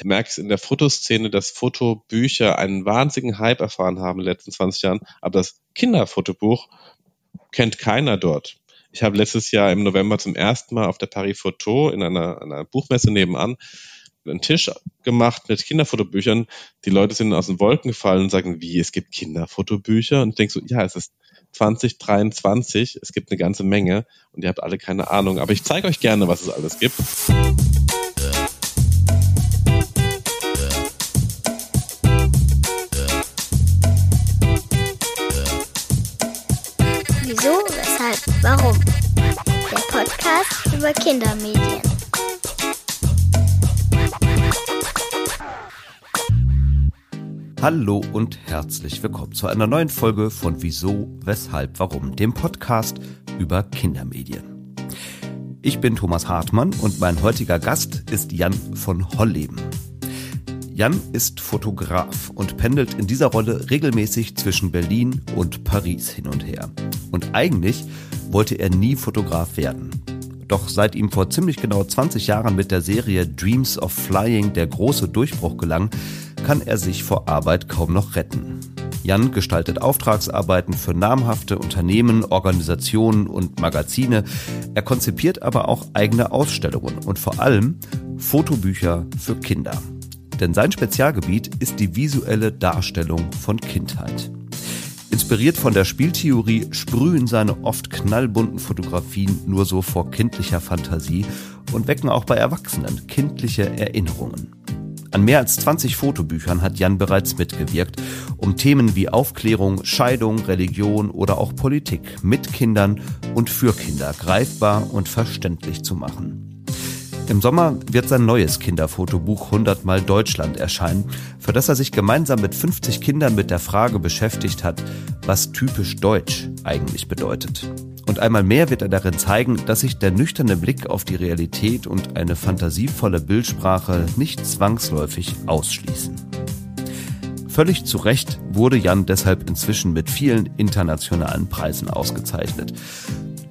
Ich merke es in der Fotoszene, dass Fotobücher einen wahnsinnigen Hype erfahren haben in den letzten 20 Jahren, aber das Kinderfotobuch kennt keiner dort. Ich habe letztes Jahr im November zum ersten Mal auf der Paris Photo in einer, einer Buchmesse nebenan einen Tisch gemacht mit Kinderfotobüchern. Die Leute sind aus den Wolken gefallen und sagen, wie, es gibt Kinderfotobücher? Und ich denke so, ja, es ist 2023, es gibt eine ganze Menge und ihr habt alle keine Ahnung. Aber ich zeige euch gerne, was es alles gibt. Über Kindermedien. Hallo und herzlich willkommen zu einer neuen Folge von Wieso, Weshalb, Warum, dem Podcast über Kindermedien. Ich bin Thomas Hartmann und mein heutiger Gast ist Jan von Holleben. Jan ist Fotograf und pendelt in dieser Rolle regelmäßig zwischen Berlin und Paris hin und her. Und eigentlich wollte er nie Fotograf werden. Doch seit ihm vor ziemlich genau 20 Jahren mit der Serie Dreams of Flying der große Durchbruch gelang, kann er sich vor Arbeit kaum noch retten. Jan gestaltet Auftragsarbeiten für namhafte Unternehmen, Organisationen und Magazine. Er konzipiert aber auch eigene Ausstellungen und vor allem Fotobücher für Kinder. Denn sein Spezialgebiet ist die visuelle Darstellung von Kindheit. Inspiriert von der Spieltheorie sprühen seine oft knallbunten Fotografien nur so vor kindlicher Fantasie und wecken auch bei Erwachsenen kindliche Erinnerungen. An mehr als 20 Fotobüchern hat Jan bereits mitgewirkt, um Themen wie Aufklärung, Scheidung, Religion oder auch Politik mit Kindern und für Kinder greifbar und verständlich zu machen. Im Sommer wird sein neues Kinderfotobuch 100 mal Deutschland erscheinen, für das er sich gemeinsam mit 50 Kindern mit der Frage beschäftigt hat, was typisch deutsch eigentlich bedeutet. Und einmal mehr wird er darin zeigen, dass sich der nüchterne Blick auf die Realität und eine fantasievolle Bildsprache nicht zwangsläufig ausschließen. Völlig zu Recht wurde Jan deshalb inzwischen mit vielen internationalen Preisen ausgezeichnet.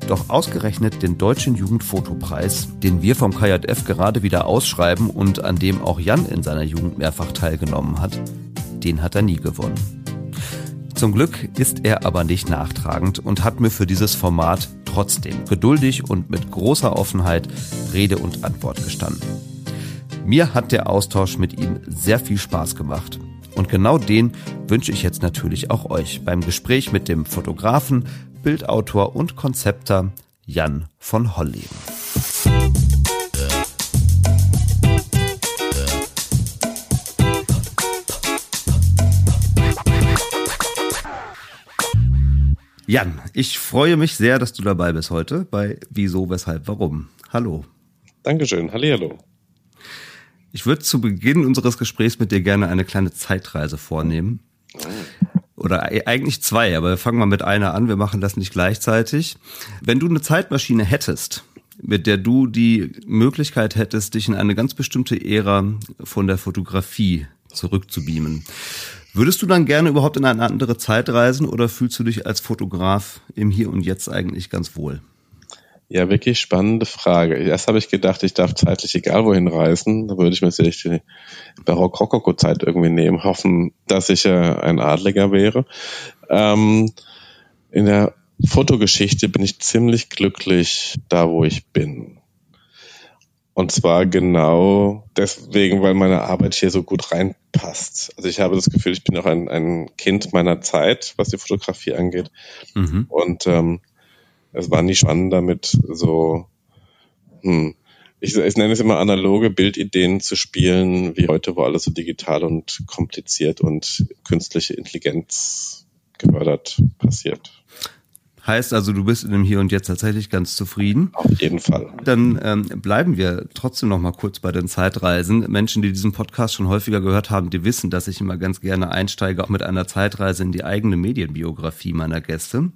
Doch ausgerechnet den Deutschen Jugendfotopreis, den wir vom KJF gerade wieder ausschreiben und an dem auch Jan in seiner Jugend mehrfach teilgenommen hat, den hat er nie gewonnen. Zum Glück ist er aber nicht nachtragend und hat mir für dieses Format trotzdem geduldig und mit großer Offenheit Rede und Antwort gestanden. Mir hat der Austausch mit ihm sehr viel Spaß gemacht. Und genau den wünsche ich jetzt natürlich auch euch beim Gespräch mit dem Fotografen, Bildautor und Konzepter Jan von Holleben. Jan, ich freue mich sehr, dass du dabei bist heute bei Wieso, Weshalb, Warum. Hallo. Dankeschön. Hallihallo. Ich würde zu Beginn unseres Gesprächs mit dir gerne eine kleine Zeitreise vornehmen. Oder eigentlich zwei, aber wir fangen mal mit einer an. Wir machen das nicht gleichzeitig. Wenn du eine Zeitmaschine hättest, mit der du die Möglichkeit hättest, dich in eine ganz bestimmte Ära von der Fotografie zurückzubeamen, Würdest du dann gerne überhaupt in eine andere Zeit reisen oder fühlst du dich als Fotograf im Hier und Jetzt eigentlich ganz wohl? Ja, wirklich spannende Frage. Erst habe ich gedacht, ich darf zeitlich egal wohin reisen. Da würde ich mir sicherlich die Barock-Rokoko-Zeit irgendwie nehmen, hoffen, dass ich äh, ein Adliger wäre. Ähm, in der Fotogeschichte bin ich ziemlich glücklich da, wo ich bin. Und zwar genau deswegen, weil meine Arbeit hier so gut reinpasst. Also ich habe das Gefühl, ich bin auch ein, ein Kind meiner Zeit, was die Fotografie angeht. Mhm. Und ähm, es war nie spannend damit, so, hm, ich, ich nenne es immer analoge Bildideen zu spielen, wie heute, wo alles so digital und kompliziert und künstliche Intelligenz gefördert passiert. Heißt also, du bist in dem Hier und Jetzt tatsächlich ganz zufrieden. Auf jeden Fall. Dann ähm, bleiben wir trotzdem noch mal kurz bei den Zeitreisen. Menschen, die diesen Podcast schon häufiger gehört haben, die wissen, dass ich immer ganz gerne einsteige, auch mit einer Zeitreise in die eigene Medienbiografie meiner Gäste.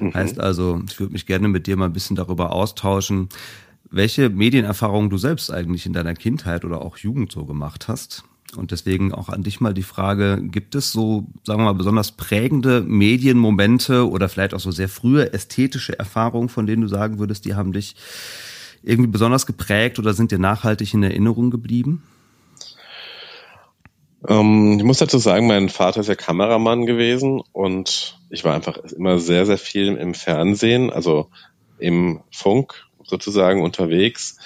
Mhm. Heißt also, ich würde mich gerne mit dir mal ein bisschen darüber austauschen, welche Medienerfahrungen du selbst eigentlich in deiner Kindheit oder auch Jugend so gemacht hast. Und deswegen auch an dich mal die Frage, gibt es so, sagen wir mal, besonders prägende Medienmomente oder vielleicht auch so sehr frühe ästhetische Erfahrungen, von denen du sagen würdest, die haben dich irgendwie besonders geprägt oder sind dir nachhaltig in Erinnerung geblieben? Ähm, ich muss dazu sagen, mein Vater ist ja Kameramann gewesen und ich war einfach immer sehr, sehr viel im Fernsehen, also im Funk sozusagen unterwegs.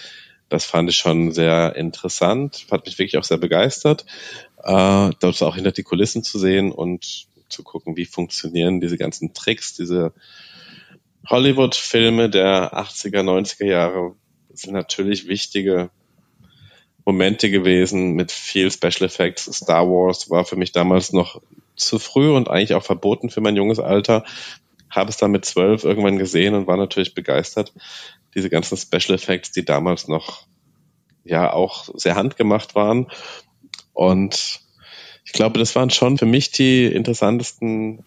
Das fand ich schon sehr interessant, hat mich wirklich auch sehr begeistert, äh, dort auch hinter die Kulissen zu sehen und zu gucken, wie funktionieren diese ganzen Tricks, diese Hollywood-Filme der 80er, 90er Jahre sind natürlich wichtige Momente gewesen mit viel Special Effects. Star Wars war für mich damals noch zu früh und eigentlich auch verboten für mein junges Alter. Habe es dann mit zwölf irgendwann gesehen und war natürlich begeistert. Diese ganzen Special Effects, die damals noch ja auch sehr handgemacht waren. Und ich glaube, das waren schon für mich die interessantesten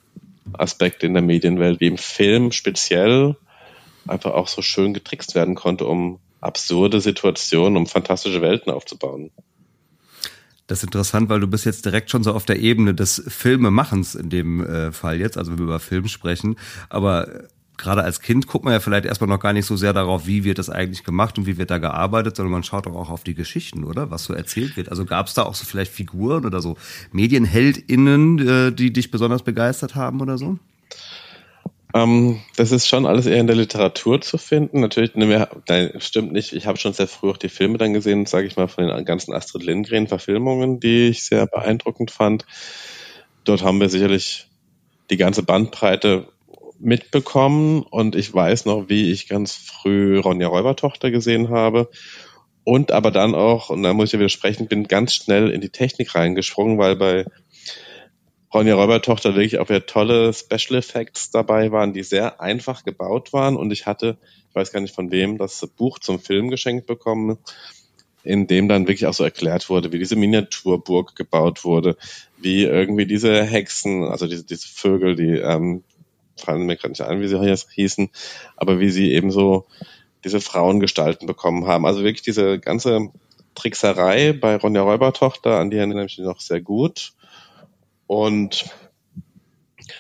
Aspekte in der Medienwelt, wie im Film speziell einfach auch so schön getrickst werden konnte, um absurde Situationen, um fantastische Welten aufzubauen. Das ist interessant, weil du bist jetzt direkt schon so auf der Ebene des Filmemachens in dem äh, Fall jetzt, also wenn wir über Film sprechen. Aber gerade als Kind guckt man ja vielleicht erstmal noch gar nicht so sehr darauf, wie wird das eigentlich gemacht und wie wird da gearbeitet, sondern man schaut doch auch auf die Geschichten, oder? Was so erzählt wird. Also gab es da auch so vielleicht Figuren oder so MedienheldInnen, äh, die dich besonders begeistert haben oder so? Ähm, das ist schon alles eher in der Literatur zu finden. Natürlich, ne, nein, stimmt nicht. Ich habe schon sehr früh auch die Filme dann gesehen, sage ich mal, von den ganzen Astrid Lindgren-Verfilmungen, die ich sehr beeindruckend fand. Dort haben wir sicherlich die ganze Bandbreite mitbekommen und ich weiß noch, wie ich ganz früh Ronja Räubertochter gesehen habe und aber dann auch, und da muss ich ja widersprechen, bin ganz schnell in die Technik reingesprungen, weil bei Ronja Räubertochter wirklich auch wieder tolle Special Effects dabei waren, die sehr einfach gebaut waren. Und ich hatte, ich weiß gar nicht von wem, das Buch zum Film geschenkt bekommen, in dem dann wirklich auch so erklärt wurde, wie diese Miniaturburg gebaut wurde, wie irgendwie diese Hexen, also diese, diese Vögel, die ähm, fallen mir gerade nicht ein, wie sie jetzt hießen, aber wie sie eben so diese Frauengestalten bekommen haben. Also wirklich diese ganze Trickserei bei Ronja Räubertochter, an die erinnere ich mich noch sehr gut. Und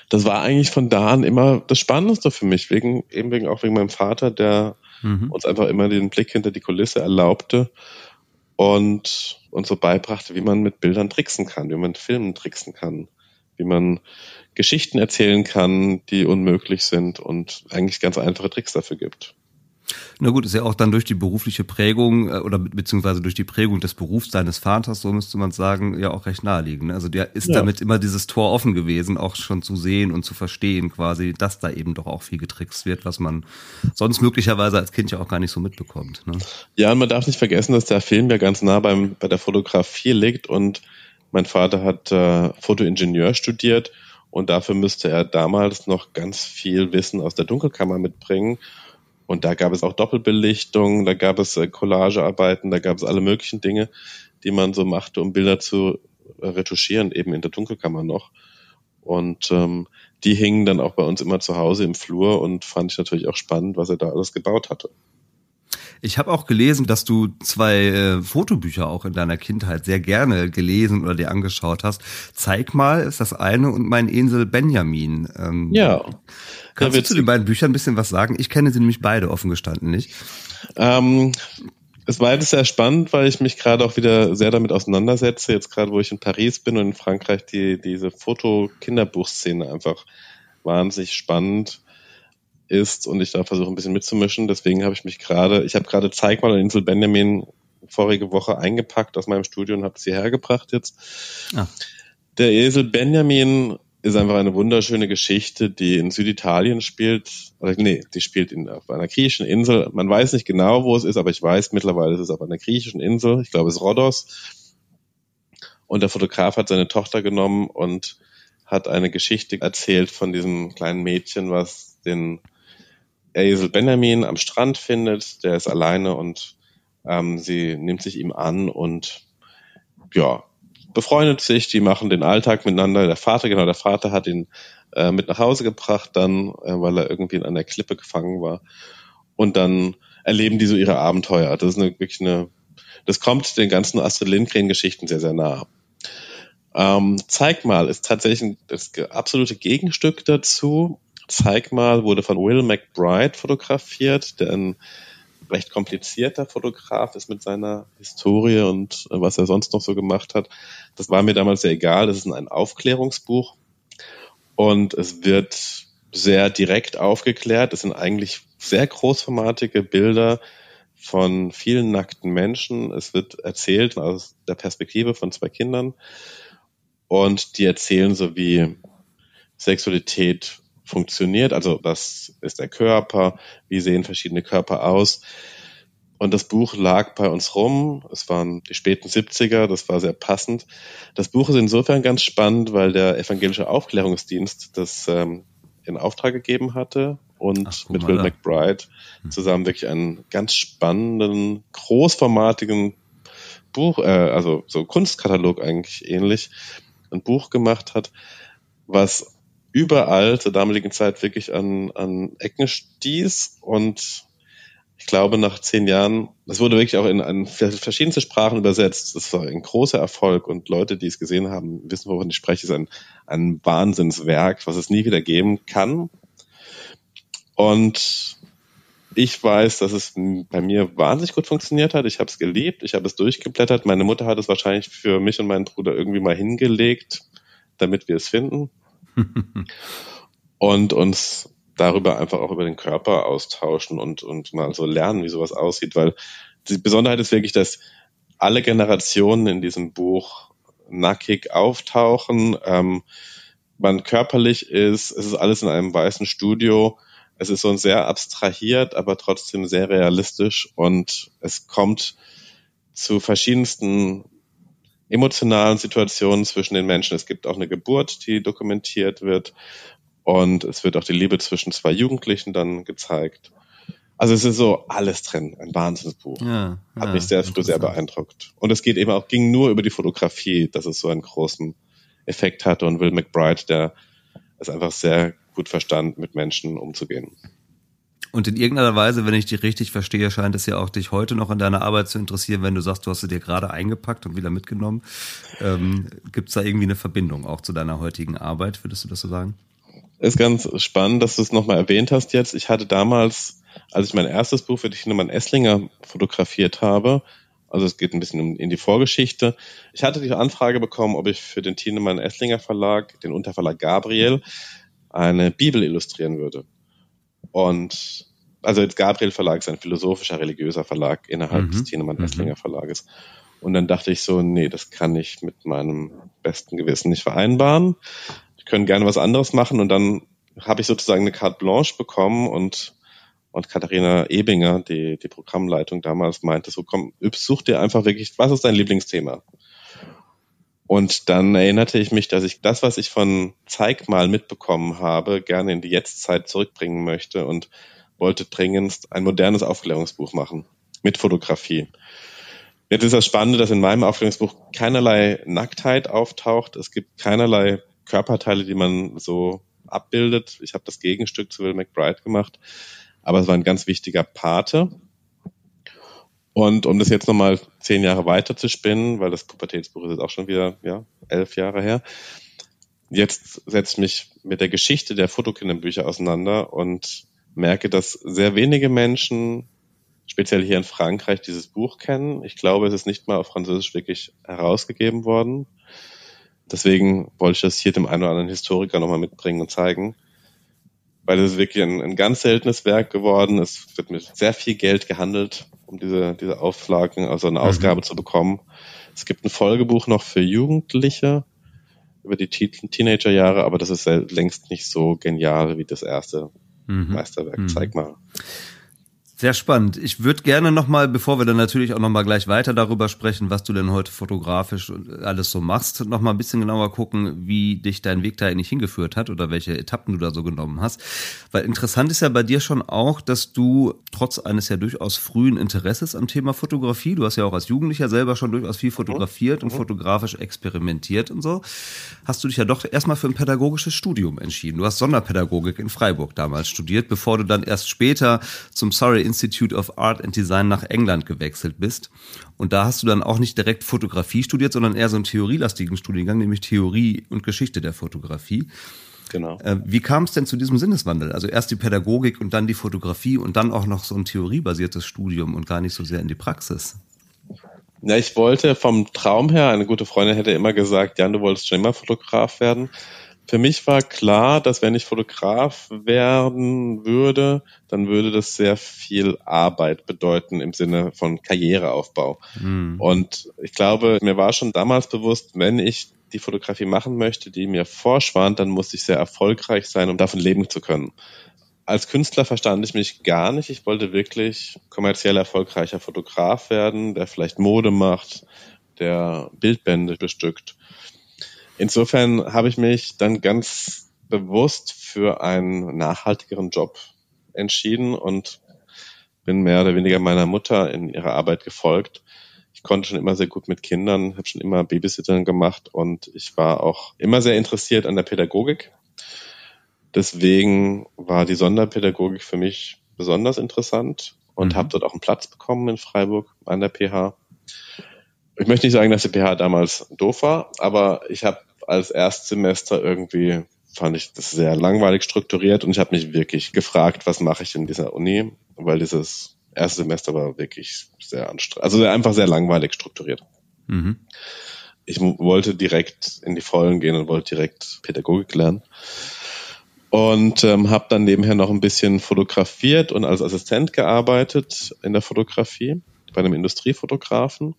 das war eigentlich von da an immer das Spannendste für mich, wegen, eben wegen, auch wegen meinem Vater, der mhm. uns einfach immer den Blick hinter die Kulisse erlaubte und uns so beibrachte, wie man mit Bildern tricksen kann, wie man mit Filmen tricksen kann, wie man Geschichten erzählen kann, die unmöglich sind und eigentlich ganz einfache Tricks dafür gibt. Na gut, ist ja auch dann durch die berufliche Prägung äh, oder beziehungsweise durch die Prägung des Berufs seines Vaters, so müsste man sagen, ja auch recht naheliegend. Ne? Also der ist ja. damit immer dieses Tor offen gewesen, auch schon zu sehen und zu verstehen quasi, dass da eben doch auch viel getrickst wird, was man sonst möglicherweise als Kind ja auch gar nicht so mitbekommt. Ne? Ja, und man darf nicht vergessen, dass der Film ja ganz nah beim, bei der Fotografie liegt und mein Vater hat äh, Fotoingenieur studiert und dafür müsste er damals noch ganz viel Wissen aus der Dunkelkammer mitbringen. Und da gab es auch Doppelbelichtung, da gab es äh, Collagearbeiten, da gab es alle möglichen Dinge, die man so machte, um Bilder zu äh, retuschieren, eben in der Dunkelkammer noch. Und ähm, die hingen dann auch bei uns immer zu Hause im Flur und fand ich natürlich auch spannend, was er da alles gebaut hatte. Ich habe auch gelesen, dass du zwei äh, Fotobücher auch in deiner Kindheit sehr gerne gelesen oder dir angeschaut hast. Zeig mal ist das eine und mein Esel Benjamin. Ähm, ja. Kannst du zu den beiden Büchern ein bisschen was sagen? Ich kenne sie nämlich beide offen gestanden nicht. Ähm, es war jetzt sehr spannend, weil ich mich gerade auch wieder sehr damit auseinandersetze. Jetzt gerade, wo ich in Paris bin und in Frankreich, die diese Foto-Kinderbuchszene einfach wahnsinnig spannend ist und ich da versuche ein bisschen mitzumischen. Deswegen habe ich mich gerade, ich habe gerade Zeig mal Insel Benjamin vorige Woche eingepackt aus meinem Studio und habe sie hergebracht jetzt. Ah. Der Esel Benjamin ist einfach eine wunderschöne Geschichte, die in Süditalien spielt. Oder nee, die spielt in, auf einer griechischen Insel. Man weiß nicht genau, wo es ist, aber ich weiß mittlerweile, es ist auf einer griechischen Insel. Ich glaube, es ist Rhodos. Und der Fotograf hat seine Tochter genommen und hat eine Geschichte erzählt von diesem kleinen Mädchen, was den Esel Benjamin am Strand findet. Der ist alleine und ähm, sie nimmt sich ihm an und ja, befreundet sich, die machen den Alltag miteinander. Der Vater, genau, der Vater hat ihn äh, mit nach Hause gebracht dann, äh, weil er irgendwie in einer Klippe gefangen war. Und dann erleben die so ihre Abenteuer. Das ist eine, wirklich eine, das kommt den ganzen Astrid Lindgren-Geschichten sehr, sehr nah. Ähm, Zeig mal ist tatsächlich das absolute Gegenstück dazu. Zeig mal wurde von Will McBride fotografiert, der ein recht komplizierter Fotograf ist mit seiner Historie und äh, was er sonst noch so gemacht hat. Das war mir damals sehr egal. Das ist ein Aufklärungsbuch und es wird sehr direkt aufgeklärt. Es sind eigentlich sehr großformatige Bilder von vielen nackten Menschen. Es wird erzählt aus der Perspektive von zwei Kindern und die erzählen so, wie Sexualität funktioniert. Also was ist der Körper? Wie sehen verschiedene Körper aus? Und das Buch lag bei uns rum. Es waren die späten 70er, das war sehr passend. Das Buch ist insofern ganz spannend, weil der evangelische Aufklärungsdienst das ähm, in Auftrag gegeben hatte und Ach, mit Will da. McBride hm. zusammen wirklich einen ganz spannenden, großformatigen Buch, äh, also so Kunstkatalog eigentlich ähnlich, ein Buch gemacht hat, was überall zur damaligen Zeit wirklich an, an Ecken stieß und ich glaube, nach zehn Jahren, das wurde wirklich auch in, in verschiedenste Sprachen übersetzt. Das war ein großer Erfolg und Leute, die es gesehen haben, wissen, wovon ich spreche, ist ein, ein Wahnsinnswerk, was es nie wieder geben kann. Und ich weiß, dass es bei mir wahnsinnig gut funktioniert hat. Ich habe es geliebt, ich habe es durchgeblättert. Meine Mutter hat es wahrscheinlich für mich und meinen Bruder irgendwie mal hingelegt, damit wir es finden. Und uns darüber einfach auch über den Körper austauschen und, und mal so lernen, wie sowas aussieht, weil die Besonderheit ist wirklich, dass alle Generationen in diesem Buch nackig auftauchen, ähm, man körperlich ist, es ist alles in einem weißen Studio, es ist so sehr abstrahiert, aber trotzdem sehr realistisch. Und es kommt zu verschiedensten emotionalen Situationen zwischen den Menschen. Es gibt auch eine Geburt, die dokumentiert wird. Und es wird auch die Liebe zwischen zwei Jugendlichen dann gezeigt. Also es ist so alles drin, ein Wahnsinnsbuch. Ja, ja, Hat mich sehr früh sehr beeindruckt. Und es geht eben auch, ging nur über die Fotografie, dass es so einen großen Effekt hatte. Und Will McBride, der es einfach sehr gut verstand, mit Menschen umzugehen. Und in irgendeiner Weise, wenn ich dich richtig verstehe, scheint es ja auch dich heute noch in deiner Arbeit zu interessieren, wenn du sagst, du hast sie dir gerade eingepackt und wieder mitgenommen. Ähm, Gibt es da irgendwie eine Verbindung auch zu deiner heutigen Arbeit, würdest du das so sagen? Ist ganz spannend, dass du es nochmal erwähnt hast jetzt. Ich hatte damals, als ich mein erstes Buch für Tienemann Esslinger fotografiert habe, also es geht ein bisschen in die Vorgeschichte. Ich hatte die Anfrage bekommen, ob ich für den Tienemann Esslinger Verlag, den Unterverlag Gabriel, eine Bibel illustrieren würde. Und also jetzt Gabriel Verlag ist ein philosophischer, religiöser Verlag innerhalb mhm. des Tienemann mhm. Verlages. Und dann dachte ich so, nee, das kann ich mit meinem besten Gewissen nicht vereinbaren. Ich könnte gerne was anderes machen. Und dann habe ich sozusagen eine Carte Blanche bekommen und und Katharina Ebinger, die, die Programmleitung damals, meinte so, komm, such dir einfach wirklich, was ist dein Lieblingsthema? Und dann erinnerte ich mich, dass ich das, was ich von Zeig mal mitbekommen habe, gerne in die Jetztzeit zurückbringen möchte und wollte dringendst ein modernes Aufklärungsbuch machen mit Fotografie. Jetzt ist das Spannende, dass in meinem Aufklärungsbuch keinerlei Nacktheit auftaucht. Es gibt keinerlei Körperteile, die man so abbildet. Ich habe das Gegenstück zu Will McBride gemacht, aber es war ein ganz wichtiger Pate. Und um das jetzt nochmal zehn Jahre weiter zu spinnen, weil das Pubertätsbuch ist jetzt auch schon wieder ja, elf Jahre her, jetzt setze ich mich mit der Geschichte der Fotokinderbücher auseinander und merke, dass sehr wenige Menschen, speziell hier in Frankreich, dieses Buch kennen. Ich glaube, es ist nicht mal auf Französisch wirklich herausgegeben worden. Deswegen wollte ich das hier dem einen oder anderen Historiker nochmal mitbringen und zeigen. Weil es ist wirklich ein, ein ganz seltenes Werk geworden. Es wird mit sehr viel Geld gehandelt um diese, diese Auflagen, also eine Ausgabe mhm. zu bekommen. Es gibt ein Folgebuch noch für Jugendliche über die Teenagerjahre, aber das ist längst nicht so genial wie das erste mhm. Meisterwerk. Mhm. Zeig mal. Sehr spannend. Ich würde gerne nochmal, bevor wir dann natürlich auch nochmal gleich weiter darüber sprechen, was du denn heute fotografisch alles so machst, nochmal ein bisschen genauer gucken, wie dich dein Weg da eigentlich hingeführt hat oder welche Etappen du da so genommen hast. Weil interessant ist ja bei dir schon auch, dass du trotz eines ja durchaus frühen Interesses am Thema Fotografie, du hast ja auch als Jugendlicher selber schon durchaus viel fotografiert und mhm. fotografisch experimentiert und so, hast du dich ja doch erstmal für ein pädagogisches Studium entschieden. Du hast Sonderpädagogik in Freiburg damals studiert, bevor du dann erst später zum Sorry Institute of Art and Design nach England gewechselt bist. Und da hast du dann auch nicht direkt Fotografie studiert, sondern eher so einen theorielastigen Studiengang, nämlich Theorie und Geschichte der Fotografie. Genau. Äh, wie kam es denn zu diesem Sinneswandel? Also erst die Pädagogik und dann die Fotografie und dann auch noch so ein theoriebasiertes Studium und gar nicht so sehr in die Praxis. Ja, ich wollte vom Traum her, eine gute Freundin hätte immer gesagt, Jan, du wolltest schon immer Fotograf werden. Für mich war klar, dass wenn ich Fotograf werden würde, dann würde das sehr viel Arbeit bedeuten im Sinne von Karriereaufbau. Mhm. Und ich glaube, mir war schon damals bewusst, wenn ich die Fotografie machen möchte, die mir vorschwand, dann muss ich sehr erfolgreich sein, um davon leben zu können. Als Künstler verstand ich mich gar nicht. Ich wollte wirklich kommerziell erfolgreicher Fotograf werden, der vielleicht Mode macht, der Bildbände bestückt. Insofern habe ich mich dann ganz bewusst für einen nachhaltigeren Job entschieden und bin mehr oder weniger meiner Mutter in ihrer Arbeit gefolgt ich konnte schon immer sehr gut mit Kindern, habe schon immer Babysittern gemacht und ich war auch immer sehr interessiert an der Pädagogik. Deswegen war die Sonderpädagogik für mich besonders interessant und mhm. habe dort auch einen Platz bekommen in Freiburg an der PH. Ich möchte nicht sagen, dass die PH damals doof war, aber ich habe als Erstsemester irgendwie fand ich das sehr langweilig strukturiert und ich habe mich wirklich gefragt, was mache ich in dieser Uni, weil dieses erste Semester war wirklich sehr anstrengend, also einfach sehr langweilig strukturiert. Mhm. Ich wollte direkt in die Vollen gehen und wollte direkt Pädagogik lernen. Und ähm, habe dann nebenher noch ein bisschen fotografiert und als Assistent gearbeitet in der Fotografie bei einem Industriefotografen.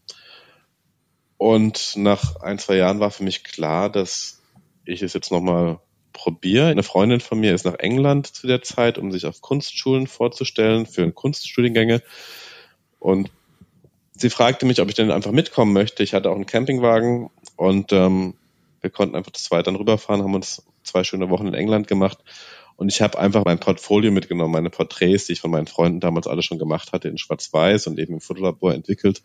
Und nach ein, zwei Jahren war für mich klar, dass ich es jetzt nochmal probiere. Eine Freundin von mir ist nach England zu der Zeit, um sich auf Kunstschulen vorzustellen für Kunststudiengänge. Und sie fragte mich, ob ich denn einfach mitkommen möchte. Ich hatte auch einen Campingwagen und ähm, wir konnten einfach zu zweit dann rüberfahren, haben uns zwei schöne Wochen in England gemacht. Und ich habe einfach mein Portfolio mitgenommen, meine Porträts, die ich von meinen Freunden damals alle schon gemacht hatte, in Schwarz-Weiß und eben im Fotolabor entwickelt.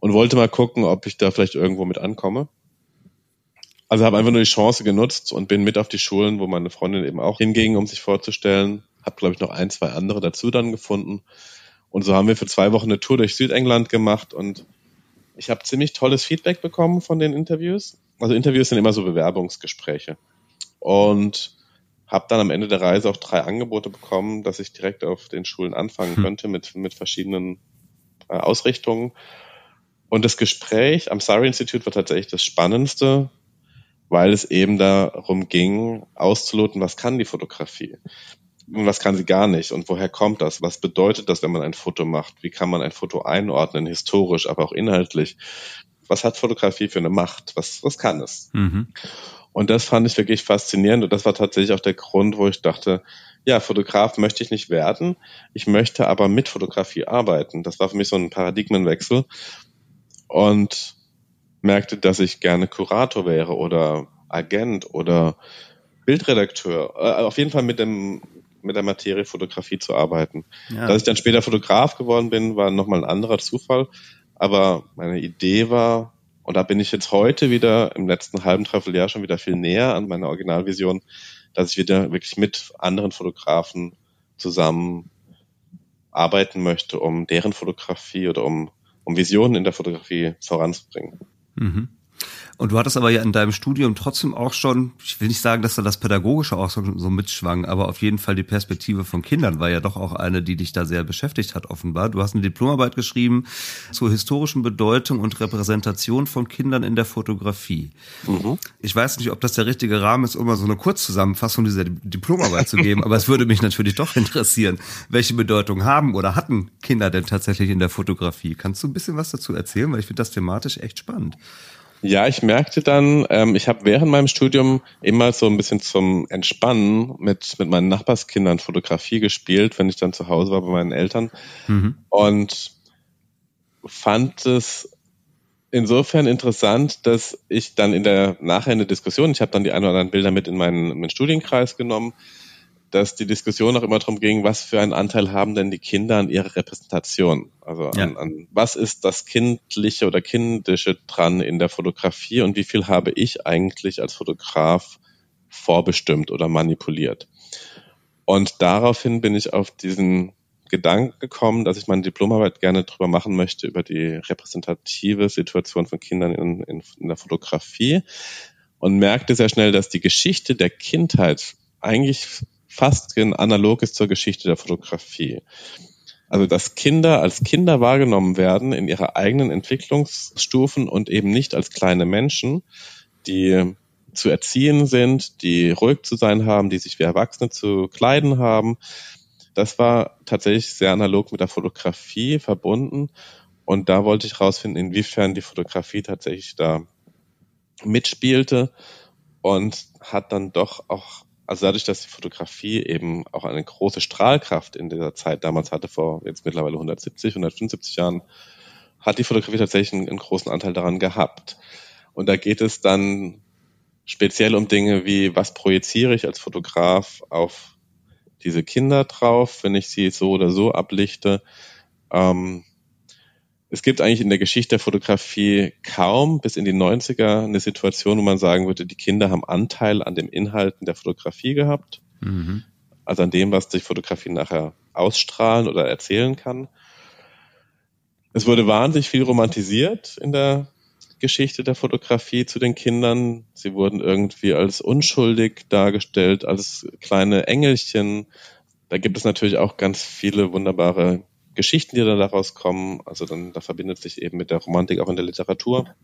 Und wollte mal gucken, ob ich da vielleicht irgendwo mit ankomme. Also habe einfach nur die Chance genutzt und bin mit auf die Schulen, wo meine Freundin eben auch hinging, um sich vorzustellen. Habe, glaube ich, noch ein, zwei andere dazu dann gefunden. Und so haben wir für zwei Wochen eine Tour durch Südengland gemacht und ich habe ziemlich tolles Feedback bekommen von den Interviews. Also Interviews sind immer so Bewerbungsgespräche. Und habe dann am Ende der Reise auch drei Angebote bekommen, dass ich direkt auf den Schulen anfangen hm. könnte mit, mit verschiedenen äh, Ausrichtungen. Und das Gespräch am Surrey Institute war tatsächlich das Spannendste, weil es eben darum ging, auszuloten, was kann die Fotografie und was kann sie gar nicht und woher kommt das? Was bedeutet das, wenn man ein Foto macht? Wie kann man ein Foto einordnen, historisch, aber auch inhaltlich? Was hat Fotografie für eine Macht? Was, was kann es? Mhm. Und das fand ich wirklich faszinierend und das war tatsächlich auch der Grund, wo ich dachte, ja, Fotograf möchte ich nicht werden, ich möchte aber mit Fotografie arbeiten. Das war für mich so ein Paradigmenwechsel. Und merkte, dass ich gerne Kurator wäre oder Agent oder Bildredakteur. Äh, auf jeden Fall mit dem mit der Materie Fotografie zu arbeiten. Ja. Dass ich dann später Fotograf geworden bin, war nochmal ein anderer Zufall. Aber meine Idee war, und da bin ich jetzt heute wieder im letzten halben Dreivierteljahr schon wieder viel näher an meiner Originalvision, dass ich wieder wirklich mit anderen Fotografen zusammen arbeiten möchte, um deren Fotografie oder um, um Visionen in der Fotografie voranzubringen. Mhm. Und du hattest aber ja in deinem Studium trotzdem auch schon, ich will nicht sagen, dass da das Pädagogische auch so, so mitschwang, aber auf jeden Fall die Perspektive von Kindern war ja doch auch eine, die dich da sehr beschäftigt hat, offenbar. Du hast eine Diplomarbeit geschrieben zur historischen Bedeutung und Repräsentation von Kindern in der Fotografie. Mhm. Ich weiß nicht, ob das der richtige Rahmen ist, um mal so eine Kurzzusammenfassung dieser Diplomarbeit zu geben, aber es würde mich natürlich doch interessieren, welche Bedeutung haben oder hatten Kinder denn tatsächlich in der Fotografie? Kannst du ein bisschen was dazu erzählen? Weil ich finde das thematisch echt spannend. Ja, ich merkte dann, ähm, ich habe während meinem Studium immer so ein bisschen zum Entspannen mit, mit meinen Nachbarskindern Fotografie gespielt, wenn ich dann zu Hause war bei meinen Eltern. Mhm. Und fand es insofern interessant, dass ich dann in der nachher in der Diskussion, ich habe dann die ein oder anderen Bilder mit in meinen, in meinen Studienkreis genommen, dass die Diskussion auch immer darum ging, was für einen Anteil haben denn die Kinder an ihrer Repräsentation? Also ja. an, an, was ist das Kindliche oder Kindische dran in der Fotografie und wie viel habe ich eigentlich als Fotograf vorbestimmt oder manipuliert? Und daraufhin bin ich auf diesen Gedanken gekommen, dass ich meine Diplomarbeit gerne drüber machen möchte, über die repräsentative Situation von Kindern in, in, in der Fotografie und merkte sehr schnell, dass die Geschichte der Kindheit eigentlich fast analog ist zur Geschichte der Fotografie. Also dass Kinder als Kinder wahrgenommen werden in ihrer eigenen Entwicklungsstufen und eben nicht als kleine Menschen, die zu erziehen sind, die ruhig zu sein haben, die sich wie Erwachsene zu kleiden haben. Das war tatsächlich sehr analog mit der Fotografie verbunden. Und da wollte ich herausfinden, inwiefern die Fotografie tatsächlich da mitspielte und hat dann doch auch, also dadurch, dass die Fotografie eben auch eine große Strahlkraft in dieser Zeit damals hatte, vor jetzt mittlerweile 170, 175 Jahren, hat die Fotografie tatsächlich einen, einen großen Anteil daran gehabt. Und da geht es dann speziell um Dinge wie, was projiziere ich als Fotograf auf diese Kinder drauf, wenn ich sie so oder so ablichte. Ähm, es gibt eigentlich in der Geschichte der Fotografie kaum bis in die 90er eine Situation, wo man sagen würde, die Kinder haben Anteil an den Inhalten der Fotografie gehabt. Mhm. Also an dem, was die Fotografie nachher ausstrahlen oder erzählen kann. Es wurde wahnsinnig viel romantisiert in der Geschichte der Fotografie zu den Kindern. Sie wurden irgendwie als unschuldig dargestellt, als kleine Engelchen. Da gibt es natürlich auch ganz viele wunderbare Geschichten, die dann daraus kommen. Also dann, da verbindet sich eben mit der Romantik auch in der Literatur.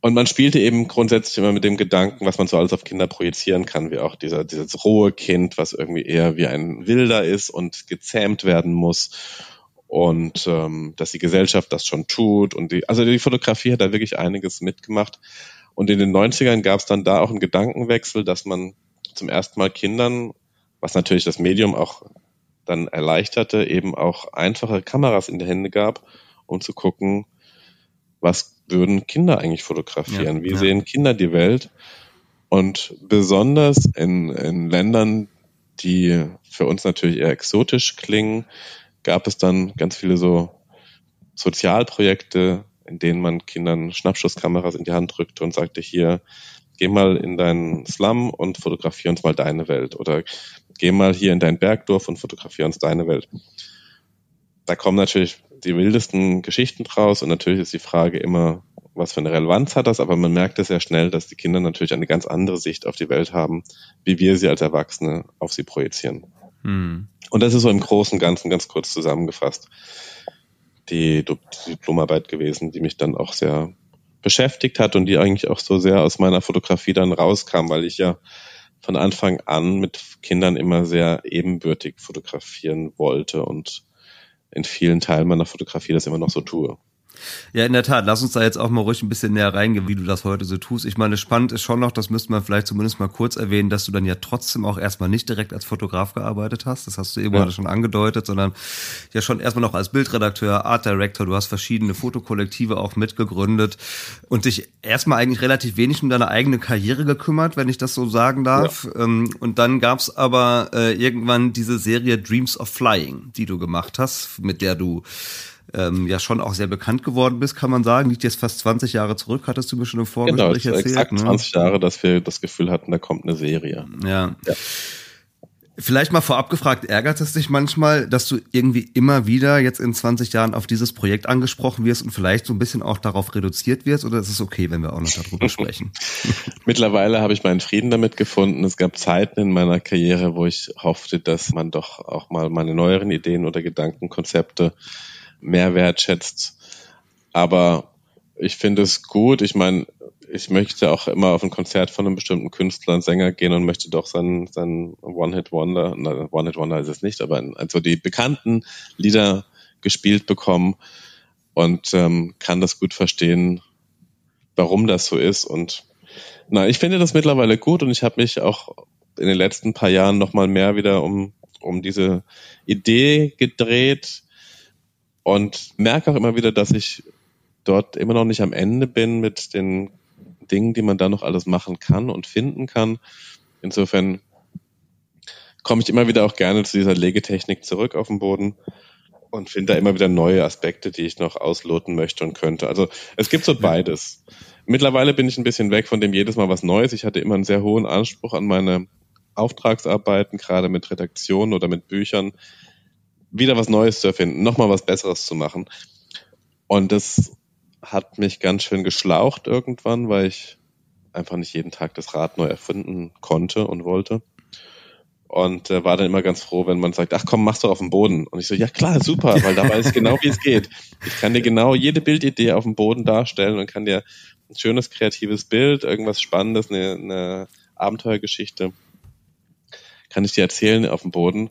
Und man spielte eben grundsätzlich immer mit dem Gedanken, was man so alles auf Kinder projizieren kann, wie auch dieser, dieses rohe Kind, was irgendwie eher wie ein Wilder ist und gezähmt werden muss und ähm, dass die Gesellschaft das schon tut. Und die, also die Fotografie hat da wirklich einiges mitgemacht. Und in den 90ern gab es dann da auch einen Gedankenwechsel, dass man zum ersten Mal Kindern, was natürlich das Medium auch dann erleichterte, eben auch einfache Kameras in die Hände gab, um zu gucken, was würden Kinder eigentlich fotografieren? Ja, Wie ja. sehen Kinder die Welt? Und besonders in, in Ländern, die für uns natürlich eher exotisch klingen, gab es dann ganz viele so Sozialprojekte, in denen man Kindern Schnappschusskameras in die Hand drückte und sagte, hier, geh mal in deinen Slum und fotografier uns mal deine Welt. Oder geh mal hier in dein Bergdorf und fotografier uns deine Welt. Da kommen natürlich die wildesten Geschichten draus und natürlich ist die Frage immer, was für eine Relevanz hat das, aber man merkt es sehr schnell, dass die Kinder natürlich eine ganz andere Sicht auf die Welt haben, wie wir sie als Erwachsene auf sie projizieren. Hm. Und das ist so im Großen und Ganzen ganz kurz zusammengefasst die Diplomarbeit gewesen, die mich dann auch sehr beschäftigt hat und die eigentlich auch so sehr aus meiner Fotografie dann rauskam, weil ich ja von Anfang an mit Kindern immer sehr ebenbürtig fotografieren wollte und in vielen Teilen meiner Fotografie das immer noch so tue. Ja, in der Tat. Lass uns da jetzt auch mal ruhig ein bisschen näher reingehen, wie du das heute so tust. Ich meine, spannend ist schon noch, das müsste man vielleicht zumindest mal kurz erwähnen, dass du dann ja trotzdem auch erstmal nicht direkt als Fotograf gearbeitet hast. Das hast du eben ja. schon angedeutet, sondern ja schon erstmal noch als Bildredakteur, Art Director. Du hast verschiedene Fotokollektive auch mitgegründet und dich erstmal eigentlich relativ wenig um deine eigene Karriere gekümmert, wenn ich das so sagen darf. Ja. Ähm, und dann gab's aber äh, irgendwann diese Serie Dreams of Flying, die du gemacht hast, mit der du ähm, ja schon auch sehr bekannt geworden bist, kann man sagen. Liegt jetzt fast 20 Jahre zurück, hattest du mir schon im Vorgespräch genau, erzählt. Exakt ne? 20 Jahre, dass wir das Gefühl hatten, da kommt eine Serie. ja. ja. Vielleicht mal vorab gefragt, ärgert es dich manchmal, dass du irgendwie immer wieder jetzt in 20 Jahren auf dieses Projekt angesprochen wirst und vielleicht so ein bisschen auch darauf reduziert wirst oder ist es okay, wenn wir auch noch darüber sprechen? Mittlerweile habe ich meinen Frieden damit gefunden. Es gab Zeiten in meiner Karriere, wo ich hoffte, dass man doch auch mal meine neueren Ideen oder Gedankenkonzepte mehr wertschätzt. Aber ich finde es gut. Ich meine, ich möchte auch immer auf ein Konzert von einem bestimmten Künstler und Sänger gehen und möchte doch sein, sein One-Hit-Wonder, One-Hit-Wonder ist es nicht, aber also die bekannten Lieder gespielt bekommen und ähm, kann das gut verstehen, warum das so ist. Und na, ich finde das mittlerweile gut und ich habe mich auch in den letzten paar Jahren nochmal mehr wieder um, um diese Idee gedreht, und merke auch immer wieder, dass ich dort immer noch nicht am Ende bin mit den Dingen, die man da noch alles machen kann und finden kann. Insofern komme ich immer wieder auch gerne zu dieser Legetechnik zurück auf den Boden und finde da immer wieder neue Aspekte, die ich noch ausloten möchte und könnte. Also es gibt so beides. Mittlerweile bin ich ein bisschen weg von dem jedes Mal was Neues. Ich hatte immer einen sehr hohen Anspruch an meine Auftragsarbeiten, gerade mit Redaktionen oder mit Büchern, wieder was Neues zu erfinden, nochmal was Besseres zu machen. Und das hat mich ganz schön geschlaucht irgendwann, weil ich einfach nicht jeden Tag das Rad neu erfinden konnte und wollte. Und äh, war dann immer ganz froh, wenn man sagt, ach komm, mach's doch auf dem Boden. Und ich so, ja klar, super, weil da weiß ich genau, wie es geht. Ich kann dir genau jede Bildidee auf dem Boden darstellen und kann dir ein schönes kreatives Bild, irgendwas Spannendes, eine, eine Abenteuergeschichte, kann ich dir erzählen auf dem Boden.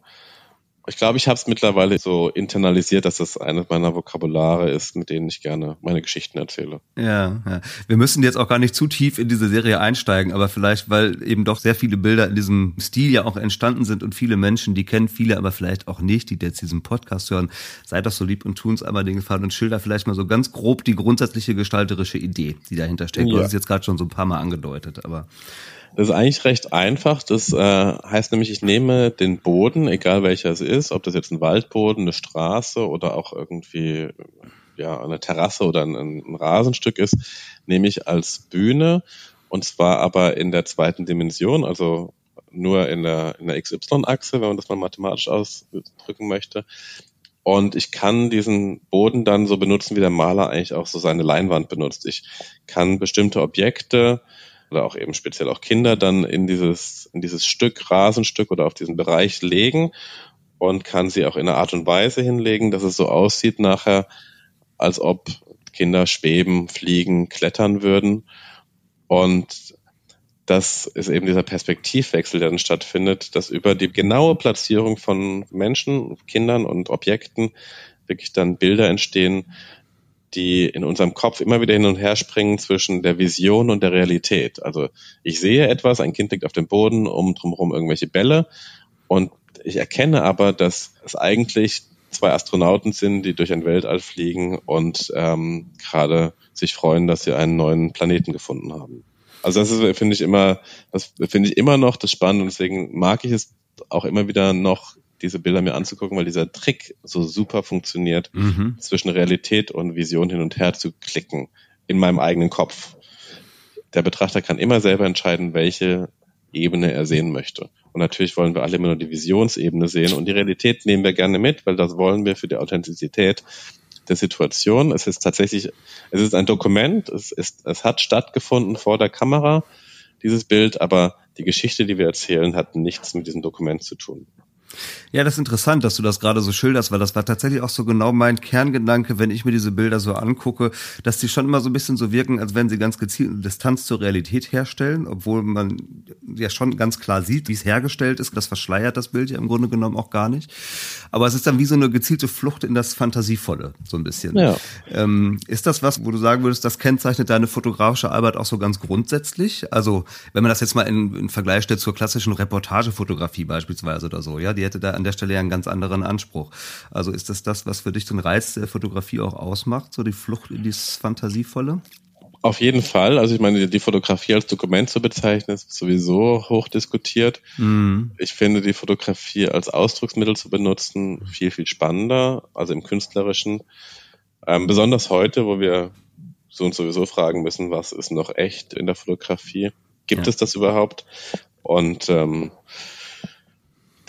Ich glaube, ich habe es mittlerweile so internalisiert, dass das eines meiner Vokabulare ist, mit denen ich gerne meine Geschichten erzähle. Ja, ja, wir müssen jetzt auch gar nicht zu tief in diese Serie einsteigen, aber vielleicht, weil eben doch sehr viele Bilder in diesem Stil ja auch entstanden sind und viele Menschen, die kennen viele, aber vielleicht auch nicht, die jetzt diesen Podcast hören, seid doch so lieb und tun uns einmal den Gefallen und schilder vielleicht mal so ganz grob die grundsätzliche gestalterische Idee, die dahinter steckt. Ja. Du hast es jetzt gerade schon so ein paar Mal angedeutet, aber das ist eigentlich recht einfach. Das äh, heißt nämlich, ich nehme den Boden, egal welcher es ist, ob das jetzt ein Waldboden, eine Straße oder auch irgendwie ja eine Terrasse oder ein, ein Rasenstück ist, nehme ich als Bühne und zwar aber in der zweiten Dimension, also nur in der, in der XY-Achse, wenn man das mal mathematisch ausdrücken möchte. Und ich kann diesen Boden dann so benutzen, wie der Maler eigentlich auch so seine Leinwand benutzt. Ich kann bestimmte Objekte oder auch eben speziell auch Kinder dann in dieses, in dieses Stück, Rasenstück oder auf diesen Bereich legen und kann sie auch in einer Art und Weise hinlegen, dass es so aussieht nachher, als ob Kinder schweben, fliegen, klettern würden. Und das ist eben dieser Perspektivwechsel, der dann stattfindet, dass über die genaue Platzierung von Menschen, Kindern und Objekten wirklich dann Bilder entstehen, die in unserem Kopf immer wieder hin und her springen zwischen der Vision und der Realität. Also ich sehe etwas, ein Kind liegt auf dem Boden, um drumherum irgendwelche Bälle und ich erkenne aber, dass es eigentlich zwei Astronauten sind, die durch ein Weltall fliegen und ähm, gerade sich freuen, dass sie einen neuen Planeten gefunden haben. Also das ist, finde ich immer, das finde ich immer noch das Spannende und deswegen mag ich es auch immer wieder noch diese Bilder mir anzugucken, weil dieser Trick so super funktioniert, mhm. zwischen Realität und Vision hin und her zu klicken in meinem eigenen Kopf. Der Betrachter kann immer selber entscheiden, welche Ebene er sehen möchte. Und natürlich wollen wir alle immer nur die Visionsebene sehen und die Realität nehmen wir gerne mit, weil das wollen wir für die Authentizität der Situation. Es ist tatsächlich, es ist ein Dokument, es ist, es hat stattgefunden vor der Kamera, dieses Bild, aber die Geschichte, die wir erzählen, hat nichts mit diesem Dokument zu tun. Ja, das ist interessant, dass du das gerade so schilderst, weil das war tatsächlich auch so genau mein Kerngedanke, wenn ich mir diese Bilder so angucke, dass die schon immer so ein bisschen so wirken, als wenn sie ganz gezielt eine Distanz zur Realität herstellen, obwohl man ja schon ganz klar sieht, wie es hergestellt ist. Das verschleiert das Bild ja im Grunde genommen auch gar nicht. Aber es ist dann wie so eine gezielte Flucht in das Fantasievolle, so ein bisschen. Ja. Ähm, ist das was, wo du sagen würdest, das kennzeichnet deine fotografische Arbeit auch so ganz grundsätzlich? Also, wenn man das jetzt mal in, in Vergleich stellt zur klassischen Reportagefotografie beispielsweise oder so, ja, die hätte da an der Stelle ja einen ganz anderen Anspruch. Also ist das das, was für dich den Reiz der Fotografie auch ausmacht, so die Flucht in dieses Fantasievolle? Auf jeden Fall. Also ich meine, die Fotografie als Dokument zu bezeichnen, ist sowieso hoch diskutiert. Mhm. Ich finde die Fotografie als Ausdrucksmittel zu benutzen viel, viel spannender, also im künstlerischen. Ähm, besonders heute, wo wir so und sowieso fragen müssen, was ist noch echt in der Fotografie? Gibt ja. es das überhaupt? Und ähm,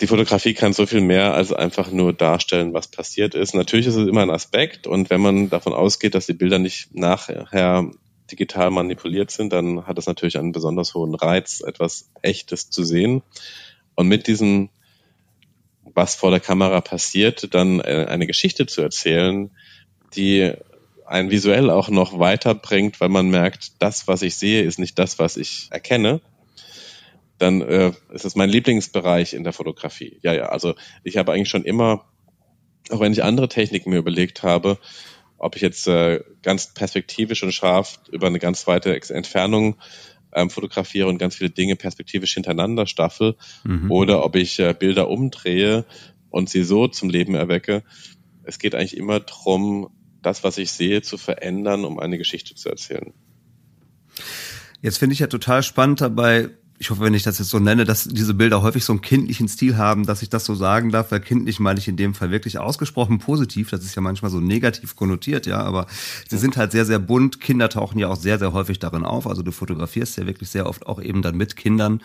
die Fotografie kann so viel mehr als einfach nur darstellen, was passiert ist. Natürlich ist es immer ein Aspekt und wenn man davon ausgeht, dass die Bilder nicht nachher digital manipuliert sind, dann hat es natürlich einen besonders hohen Reiz, etwas Echtes zu sehen. Und mit diesem, was vor der Kamera passiert, dann äh, eine Geschichte zu erzählen, die einen visuell auch noch weiterbringt, weil man merkt, das, was ich sehe, ist nicht das, was ich erkenne, dann äh, ist es mein Lieblingsbereich in der Fotografie. Ja, ja, also ich habe eigentlich schon immer, auch wenn ich andere Techniken mir überlegt habe, ob ich jetzt äh, ganz perspektivisch und scharf über eine ganz weite Entfernung ähm, fotografiere und ganz viele Dinge perspektivisch hintereinander staffel mhm. oder ob ich äh, Bilder umdrehe und sie so zum Leben erwecke. Es geht eigentlich immer darum, das, was ich sehe, zu verändern, um eine Geschichte zu erzählen. Jetzt finde ich ja total spannend dabei, ich hoffe, wenn ich das jetzt so nenne, dass diese Bilder häufig so einen kindlichen Stil haben, dass ich das so sagen darf, weil kindlich meine ich in dem Fall wirklich ausgesprochen positiv. Das ist ja manchmal so negativ konnotiert, ja, aber sie sind halt sehr, sehr bunt. Kinder tauchen ja auch sehr, sehr häufig darin auf. Also du fotografierst ja wirklich sehr oft auch eben dann mit Kindern.